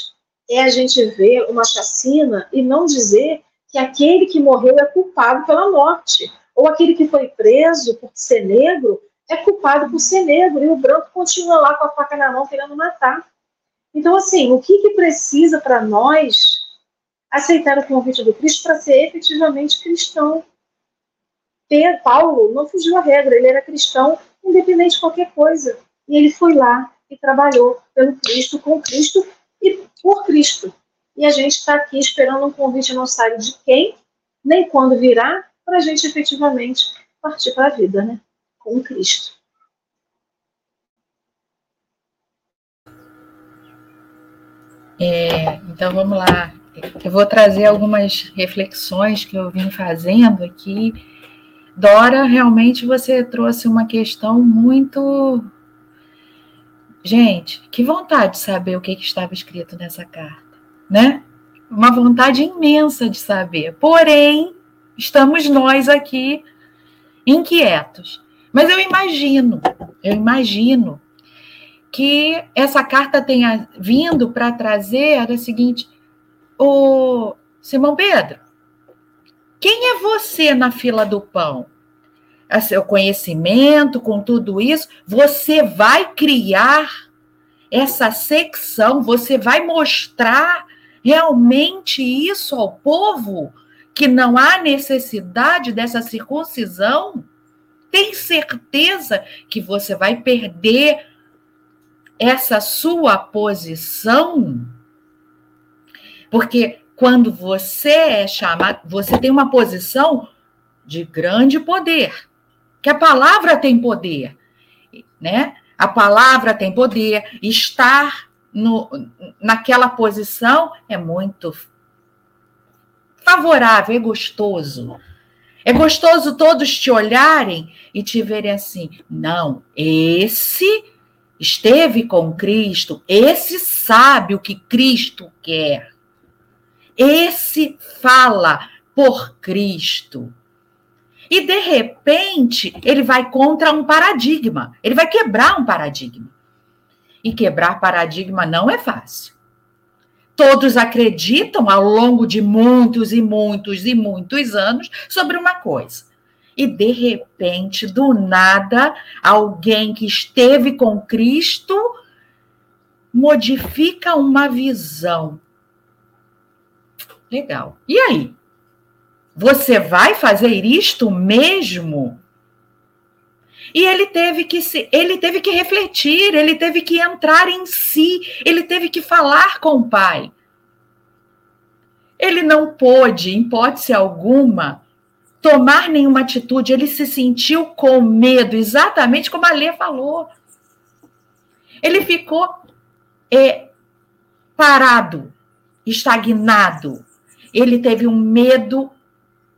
é a gente ver uma chacina e não dizer que aquele que morreu é culpado pela morte, ou aquele que foi preso por ser negro é culpado por ser negro, e o branco continua lá com a faca na mão querendo matar. Então, assim, o que, que precisa para nós aceitar o convite do Cristo para ser efetivamente cristão? Paulo não fugiu à regra, ele era cristão independente de qualquer coisa. E ele foi lá e trabalhou pelo Cristo, com Cristo e por Cristo. E a gente está aqui esperando um convite, não sabe de quem, nem quando virá, para a gente efetivamente partir para a vida, né? Com Cristo. É, então vamos lá. Eu vou trazer algumas reflexões que eu vim fazendo aqui. Dora, realmente você trouxe uma questão muito. Gente, que vontade de saber o que, que estava escrito nessa carta, né? Uma vontade imensa de saber. Porém, estamos nós aqui inquietos. Mas eu imagino, eu imagino que essa carta tenha vindo para trazer a seguinte: o Simão Pedro, quem é você na fila do pão? A seu conhecimento, com tudo isso, você vai criar essa secção, você vai mostrar realmente isso ao povo, que não há necessidade dessa circuncisão? Tem certeza que você vai perder essa sua posição? Porque quando você é chamado, você tem uma posição de grande poder, que a palavra tem poder, né? A palavra tem poder, estar no, naquela posição é muito favorável, é gostoso. É gostoso todos te olharem e te verem assim. Não, esse esteve com Cristo, esse sabe o que Cristo quer. Esse fala por Cristo. E de repente, ele vai contra um paradigma, ele vai quebrar um paradigma. E quebrar paradigma não é fácil. Todos acreditam ao longo de muitos e muitos e muitos anos sobre uma coisa. E de repente, do nada, alguém que esteve com Cristo modifica uma visão Legal. E aí? Você vai fazer isto mesmo? E ele teve que se, ele teve que refletir, ele teve que entrar em si, ele teve que falar com o pai. Ele não pôde, em hipótese alguma, tomar nenhuma atitude, ele se sentiu com medo, exatamente como a Lê falou. Ele ficou é, parado, estagnado, ele teve um medo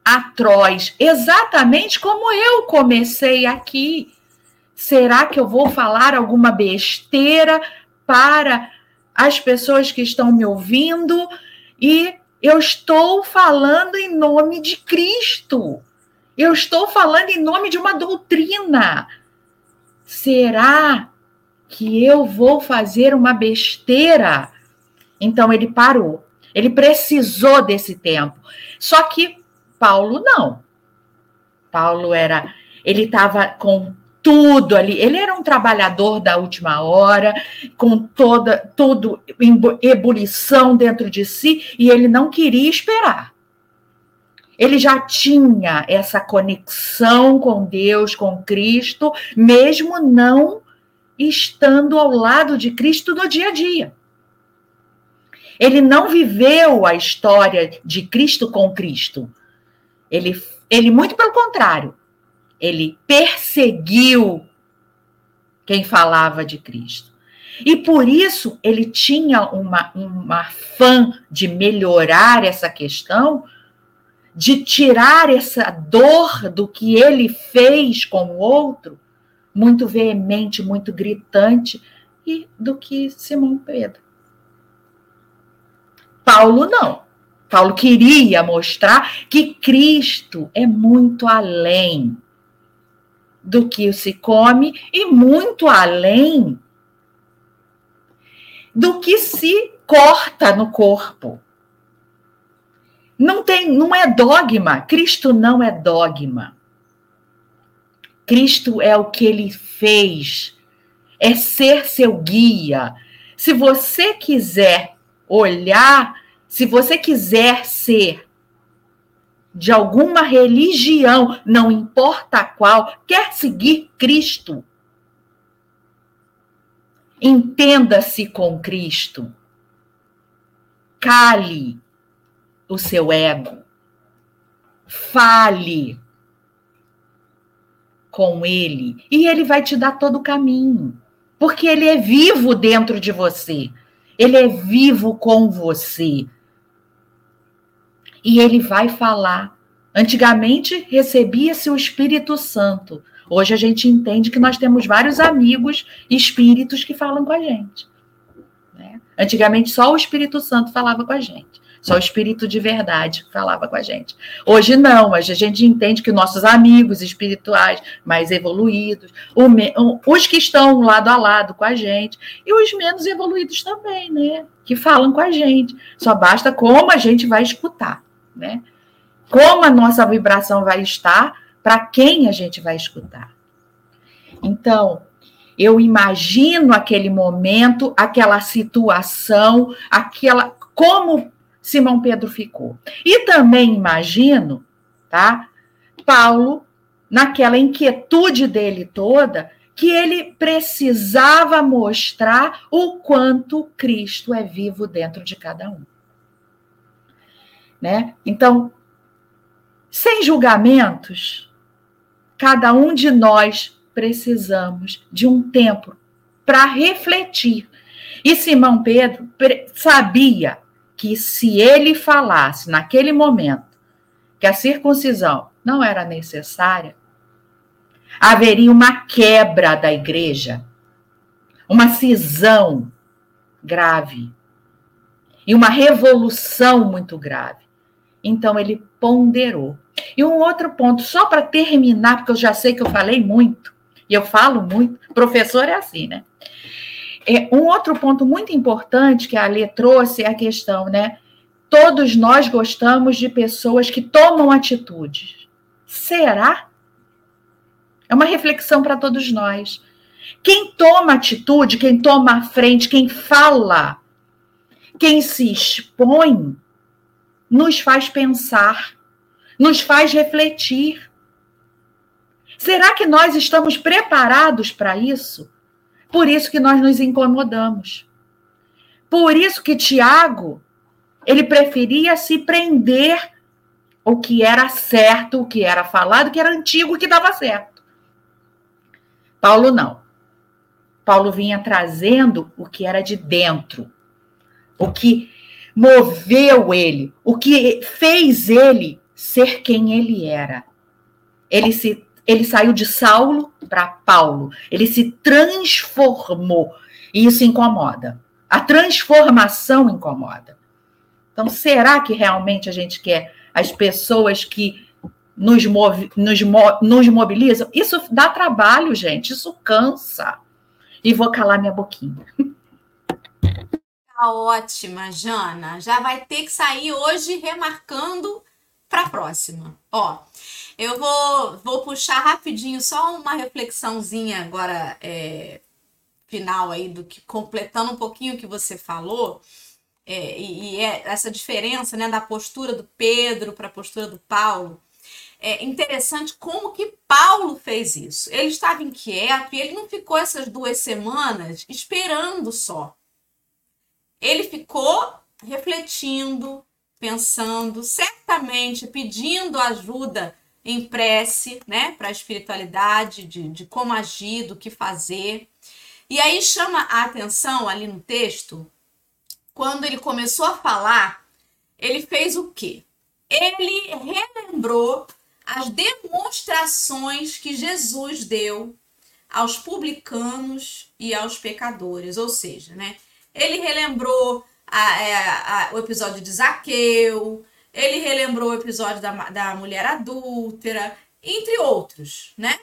atroz, exatamente como eu comecei aqui. Será que eu vou falar alguma besteira para as pessoas que estão me ouvindo? E eu estou falando em nome de Cristo. Eu estou falando em nome de uma doutrina. Será que eu vou fazer uma besteira? Então ele parou. Ele precisou desse tempo. Só que Paulo não. Paulo era, ele estava com tudo ali. Ele era um trabalhador da última hora, com toda tudo em ebulição dentro de si, e ele não queria esperar. Ele já tinha essa conexão com Deus, com Cristo, mesmo não estando ao lado de Cristo no dia a dia. Ele não viveu a história de Cristo com Cristo. Ele, ele muito pelo contrário, ele perseguiu quem falava de Cristo. E por isso ele tinha uma, uma fã de melhorar essa questão, de tirar essa dor do que ele fez com o outro, muito veemente, muito gritante, e do que Simão Pedro. Paulo não. Paulo queria mostrar que Cristo é muito além do que se come e muito além do que se corta no corpo. Não tem, não é dogma. Cristo não é dogma. Cristo é o que ele fez, é ser seu guia. Se você quiser olhar, se você quiser ser de alguma religião, não importa qual, quer seguir Cristo, entenda-se com Cristo. Cale o seu ego. Fale com ele e ele vai te dar todo o caminho, porque ele é vivo dentro de você. Ele é vivo com você e ele vai falar. Antigamente recebia-se o Espírito Santo. Hoje a gente entende que nós temos vários amigos espíritos que falam com a gente. Né? Antigamente só o Espírito Santo falava com a gente. Só o Espírito de verdade falava com a gente. Hoje não, hoje a gente entende que nossos amigos espirituais mais evoluídos, os que estão lado a lado com a gente, e os menos evoluídos também, né? Que falam com a gente. Só basta como a gente vai escutar né? Como a nossa vibração vai estar, para quem a gente vai escutar. Então, eu imagino aquele momento, aquela situação, aquela como Simão Pedro ficou. E também imagino, tá? Paulo naquela inquietude dele toda, que ele precisava mostrar o quanto Cristo é vivo dentro de cada um né? Então, sem julgamentos, cada um de nós precisamos de um tempo para refletir. E Simão Pedro sabia que se ele falasse naquele momento que a circuncisão não era necessária, haveria uma quebra da igreja, uma cisão grave e uma revolução muito grave. Então ele ponderou. E um outro ponto, só para terminar, porque eu já sei que eu falei muito, e eu falo muito, professor é assim, né? É, um outro ponto muito importante que a Alê trouxe é a questão, né? Todos nós gostamos de pessoas que tomam atitudes. Será? É uma reflexão para todos nós. Quem toma atitude, quem toma a frente, quem fala, quem se expõe, nos faz pensar, nos faz refletir. Será que nós estamos preparados para isso? Por isso que nós nos incomodamos. Por isso que Tiago, ele preferia se prender o que era certo, o que era falado, o que era antigo, o que dava certo. Paulo não. Paulo vinha trazendo o que era de dentro, o que moveu ele, o que fez ele ser quem ele era. Ele se ele saiu de Saulo para Paulo, ele se transformou. E isso incomoda. A transformação incomoda. Então, será que realmente a gente quer as pessoas que nos, move, nos, nos mobilizam? Isso dá trabalho, gente, isso cansa. E vou calar minha boquinha. Tá ótima, Jana. Já vai ter que sair hoje remarcando para a próxima. Ó, eu vou, vou puxar rapidinho só uma reflexãozinha agora é, final aí do que completando um pouquinho o que você falou. É, e, e é essa diferença né, da postura do Pedro para a postura do Paulo. É interessante como que Paulo fez isso. Ele estava inquieto e ele não ficou essas duas semanas esperando só ele ficou refletindo pensando, certamente pedindo ajuda em prece, né, para a espiritualidade, de, de como agir, do que fazer. E aí chama a atenção ali no texto, quando ele começou a falar, ele fez o quê? Ele relembrou as demonstrações que Jesus deu aos publicanos e aos pecadores, ou seja, né? Ele relembrou a, é, a, o episódio de Zaqueu, ele relembrou o episódio da, da mulher adúltera, entre outros, né?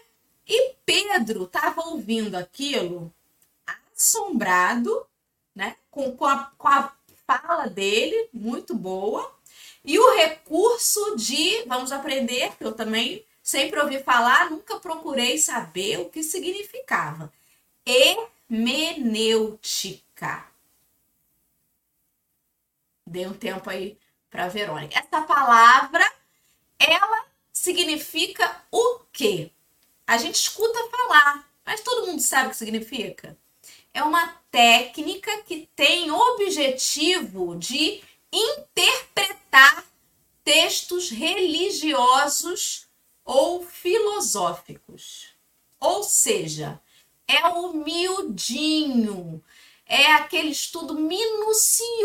E Pedro estava ouvindo aquilo assombrado, né? Com, com, a, com a fala dele, muito boa, e o recurso de, vamos aprender, que eu também sempre ouvi falar, nunca procurei saber o que significava. Hermenêutica. Dei um tempo aí para Verônica. Essa palavra, ela significa o quê? A gente escuta falar, mas todo mundo sabe o que significa? É uma técnica que tem objetivo de interpretar textos religiosos ou filosóficos. Ou seja, é humildinho, é aquele estudo minucioso,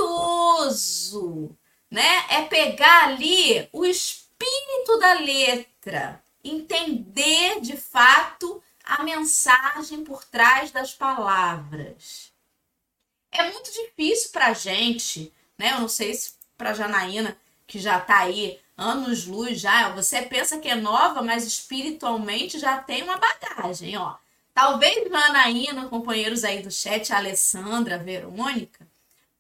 né? É pegar ali o espírito da letra, entender de fato a mensagem por trás das palavras. É muito difícil para a gente, né? Eu não sei se para Janaína, que já está aí anos luz já, você pensa que é nova, mas espiritualmente já tem uma bagagem, ó. Talvez Janaína, companheiros aí do chat, a Alessandra, a Verônica,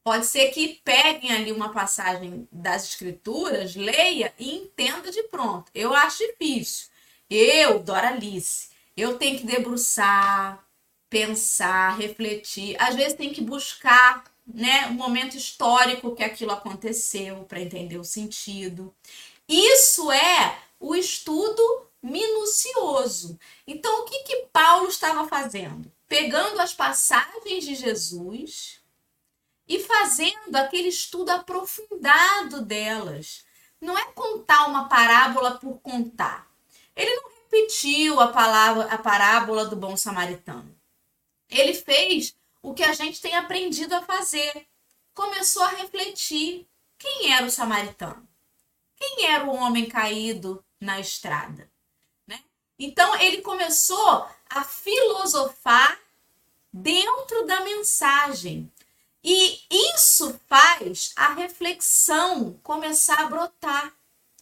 pode ser que peguem ali uma passagem das escrituras, leia e entenda de pronto. Eu acho difícil. Eu, Doralice, eu tenho que debruçar, pensar, refletir. Às vezes tem que buscar né, o momento histórico que aquilo aconteceu para entender o sentido. Isso é o estudo minucioso. Então, o que, que Paulo estava fazendo? Pegando as passagens de Jesus e fazendo aquele estudo aprofundado delas. Não é contar uma parábola por contar. Ele não repetiu a palavra, a parábola do bom samaritano. Ele fez o que a gente tem aprendido a fazer. Começou a refletir quem era o samaritano, quem era o homem caído na estrada. Né? Então ele começou a filosofar dentro da mensagem. E isso faz a reflexão começar a brotar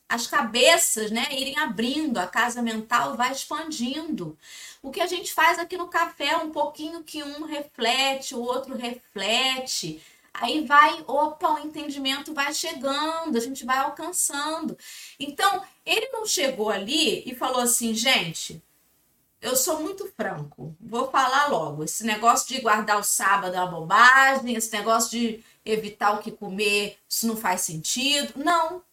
as cabeças, né, irem abrindo, a casa mental vai expandindo. O que a gente faz aqui no café, um pouquinho que um reflete, o outro reflete, aí vai, opa, o entendimento vai chegando, a gente vai alcançando. Então, ele não chegou ali e falou assim, gente, eu sou muito franco, vou falar logo. Esse negócio de guardar o sábado é uma bobagem, esse negócio de evitar o que comer, isso não faz sentido. Não,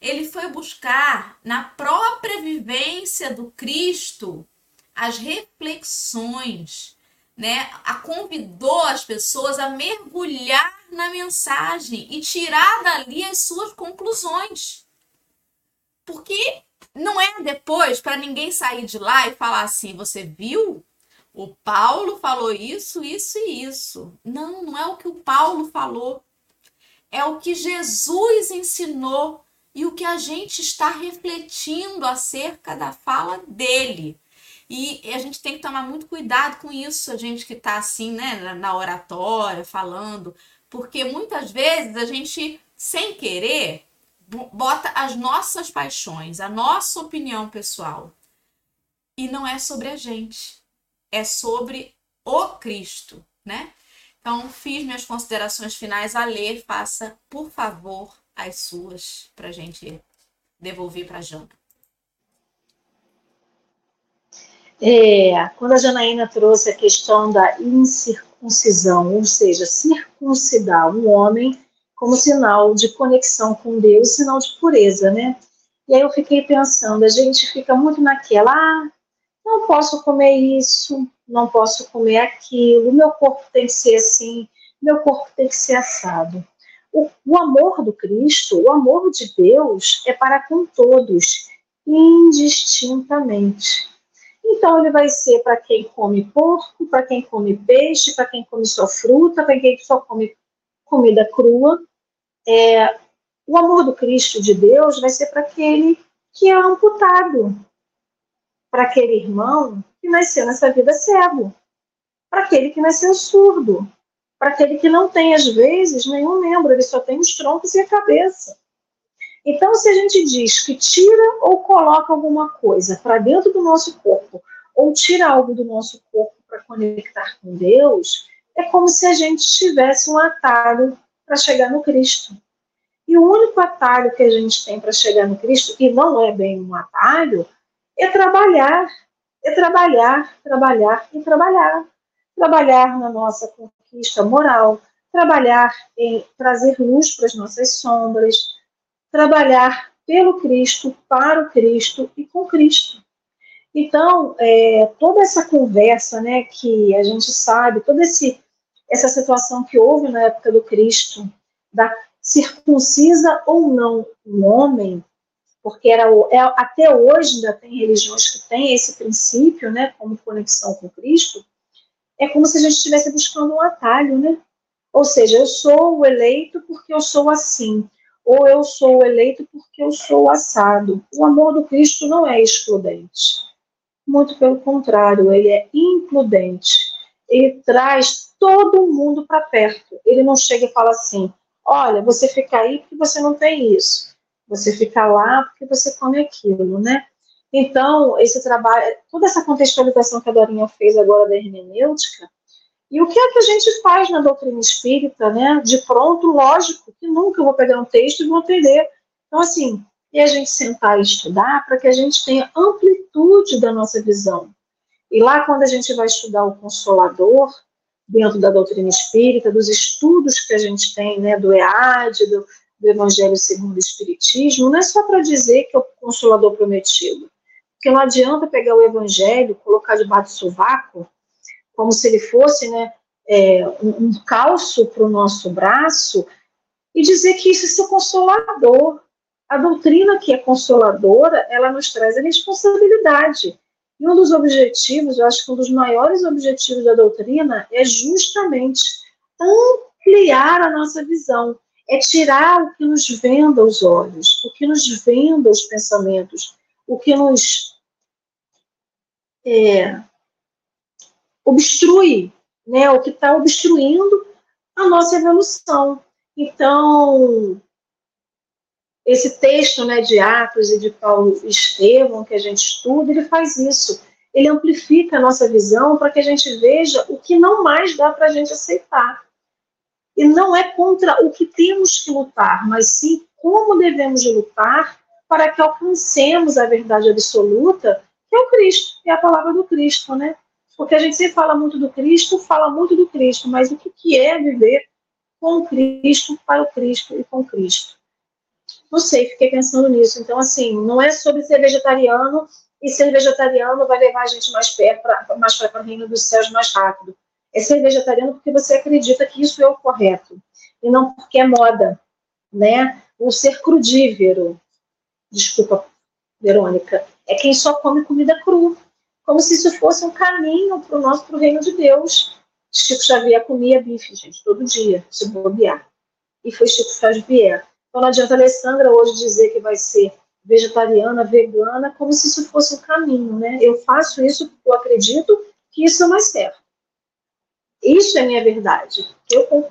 ele foi buscar na própria vivência do Cristo as reflexões, né? A convidou as pessoas a mergulhar na mensagem e tirar dali as suas conclusões. Porque não é depois para ninguém sair de lá e falar assim: você viu? O Paulo falou isso, isso e isso. Não, não é o que o Paulo falou. É o que Jesus ensinou e o que a gente está refletindo acerca da fala dele. E a gente tem que tomar muito cuidado com isso, a gente que está assim, né, na oratória, falando, porque muitas vezes a gente, sem querer, bota as nossas paixões, a nossa opinião pessoal. E não é sobre a gente, é sobre o Cristo, né? Então, fiz minhas considerações finais a ler, faça, por favor, as suas para a gente devolver para a Jana. É, quando a Janaína trouxe a questão da incircuncisão, ou seja, circuncidar um homem como sinal de conexão com Deus, sinal de pureza, né? E aí eu fiquei pensando, a gente fica muito naquela, ah, não posso comer isso, não posso comer aquilo, meu corpo tem que ser assim, meu corpo tem que ser assado. O, o amor do Cristo, o amor de Deus é para com todos, indistintamente. Então, ele vai ser para quem come porco, para quem come peixe, para quem come só fruta, para quem só come comida crua. É, o amor do Cristo de Deus vai ser para aquele que é amputado, para aquele irmão que nasceu nessa vida cego, para aquele que nasceu surdo, para aquele que não tem, às vezes, nenhum membro, ele só tem os troncos e a cabeça. Então, se a gente diz que tira ou coloca alguma coisa para dentro do nosso corpo, ou tira algo do nosso corpo para conectar com Deus, é como se a gente tivesse um atalho para chegar no Cristo. E o único atalho que a gente tem para chegar no Cristo, e não é bem um atalho, é trabalhar, é trabalhar, trabalhar e trabalhar. Trabalhar na nossa conquista moral, trabalhar em trazer luz para as nossas sombras, trabalhar pelo Cristo, para o Cristo e com Cristo. Então, é, toda essa conversa, né, que a gente sabe, toda esse, essa situação que houve na época do Cristo, da circuncisa ou não o homem, porque era é, até hoje ainda tem religiões que têm esse princípio, né, como conexão com Cristo, é como se a gente estivesse buscando um atalho, né? Ou seja, eu sou o eleito porque eu sou assim ou eu sou eleito porque eu sou assado. O amor do Cristo não é excludente. Muito pelo contrário, ele é includente. Ele traz todo mundo para perto. Ele não chega e fala assim: olha, você fica aí porque você não tem isso. Você fica lá porque você come aquilo, né? Então, esse trabalho, toda essa contextualização que a Dorinha fez agora da hermenêutica, e o que é que a gente faz na doutrina espírita, né? De pronto, lógico, que nunca eu vou pegar um texto e vou aprender. Então, assim, é a gente sentar e estudar para que a gente tenha amplitude da nossa visão. E lá, quando a gente vai estudar o Consolador, dentro da doutrina espírita, dos estudos que a gente tem, né, do EAD, do, do Evangelho segundo o Espiritismo, não é só para dizer que é o Consolador prometido. Porque não adianta pegar o Evangelho, colocar debaixo do sovaco como se ele fosse né, é, um, um calço para o nosso braço, e dizer que isso é consolador. A doutrina que é consoladora, ela nos traz a responsabilidade. E um dos objetivos, eu acho que um dos maiores objetivos da doutrina é justamente ampliar a nossa visão, é tirar o que nos venda os olhos, o que nos venda os pensamentos, o que nos é, obstrui, né, o que está obstruindo a nossa evolução. Então, esse texto né, de Atos e de Paulo Estevão, que a gente estuda, ele faz isso. Ele amplifica a nossa visão para que a gente veja o que não mais dá para a gente aceitar. E não é contra o que temos que lutar, mas sim como devemos lutar para que alcancemos a verdade absoluta, que é o Cristo, é a palavra do Cristo, né? Porque a gente sempre fala muito do Cristo, fala muito do Cristo, mas o que é viver com Cristo, para o Cristo e com Cristo? Não sei, fiquei pensando nisso. Então, assim, não é sobre ser vegetariano e ser vegetariano vai levar a gente mais perto, mais para o reino dos céus mais rápido. É ser vegetariano porque você acredita que isso é o correto e não porque é moda, né? O ser crudívero, desculpa, Verônica, é quem só come comida crua como se isso fosse um caminho para o nosso pro reino de Deus. Chico Xavier comia bife, gente, todo dia, se bobear. E foi Chico Xavier. Então não adianta a Alessandra hoje dizer que vai ser vegetariana, vegana, como se isso fosse um caminho, né? Eu faço isso porque eu acredito que isso é mais certo. Isso é minha verdade. Eu,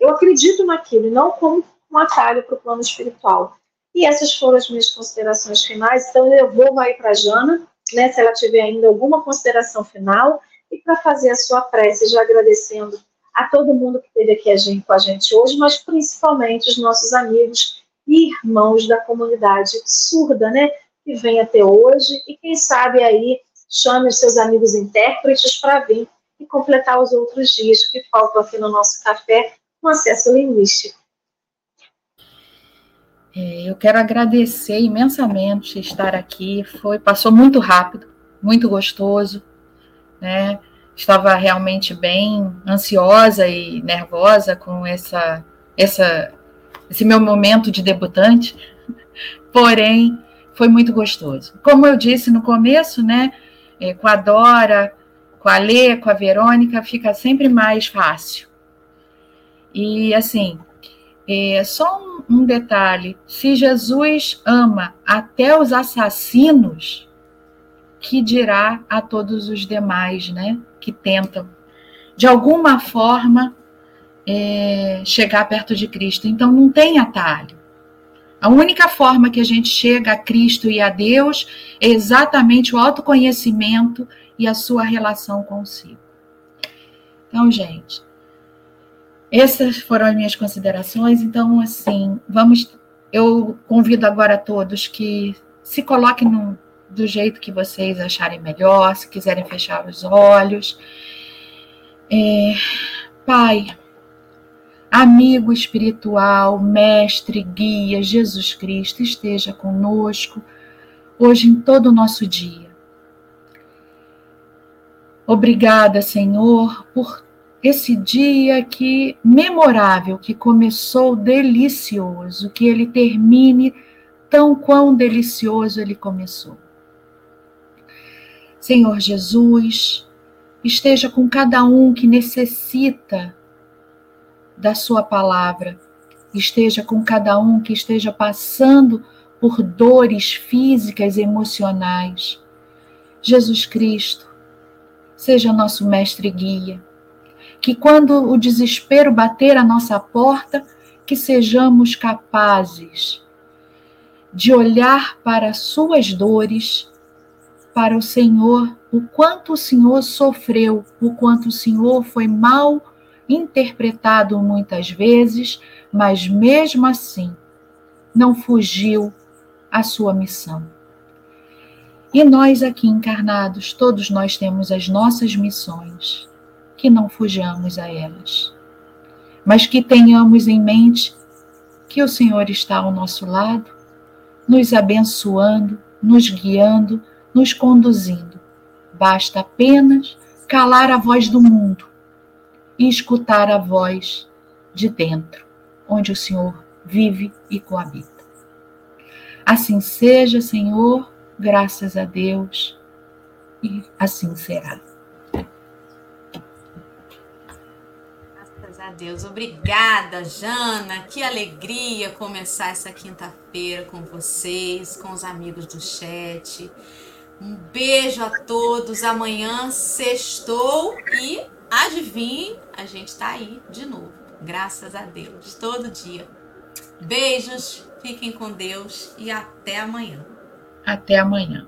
eu acredito naquilo, não como um atalho para o plano espiritual. E essas foram as minhas considerações finais. Então eu vou aí para a Jana né, se ela tiver ainda alguma consideração final, e para fazer a sua prece, já agradecendo a todo mundo que esteve aqui com a gente hoje, mas principalmente os nossos amigos e irmãos da comunidade surda, né, que vem até hoje, e quem sabe aí chame os seus amigos intérpretes para vir e completar os outros dias que faltam aqui no nosso café com acesso linguístico. É, eu quero agradecer imensamente estar aqui. Foi, passou muito rápido, muito gostoso, né? Estava realmente bem ansiosa e nervosa com essa, essa esse meu momento de debutante, porém foi muito gostoso. Como eu disse no começo, né, é, com a Dora, com a Lê, com a Verônica, fica sempre mais fácil. E assim, é, só um, um detalhe: se Jesus ama até os assassinos, que dirá a todos os demais, né, que tentam de alguma forma é, chegar perto de Cristo. Então não tem atalho. A única forma que a gente chega a Cristo e a Deus é exatamente o autoconhecimento e a sua relação consigo. Então, gente, essas foram as minhas considerações. Então, assim, vamos. Eu convido agora a todos que se coloquem no, do jeito que vocês acharem melhor, se quiserem fechar os olhos. É, pai, amigo espiritual, mestre, guia, Jesus Cristo, esteja conosco hoje em todo o nosso dia. Obrigada, Senhor, por esse dia que memorável, que começou delicioso, que ele termine tão quão delicioso ele começou. Senhor Jesus, esteja com cada um que necessita da Sua palavra. Esteja com cada um que esteja passando por dores físicas e emocionais. Jesus Cristo, seja nosso mestre e guia. Que quando o desespero bater a nossa porta, que sejamos capazes de olhar para as suas dores, para o Senhor, o quanto o Senhor sofreu, o quanto o Senhor foi mal interpretado muitas vezes, mas mesmo assim não fugiu à sua missão. E nós aqui encarnados, todos nós temos as nossas missões, que não fujamos a elas, mas que tenhamos em mente que o Senhor está ao nosso lado, nos abençoando, nos guiando, nos conduzindo. Basta apenas calar a voz do mundo e escutar a voz de dentro, onde o Senhor vive e coabita. Assim seja, Senhor, graças a Deus, e assim será. Graças a Deus. Obrigada, Jana. Que alegria começar essa quinta-feira com vocês, com os amigos do chat. Um beijo a todos. Amanhã sextou e Adivinhe, a gente está aí de novo. Graças a Deus, todo dia. Beijos, fiquem com Deus e até amanhã. Até amanhã.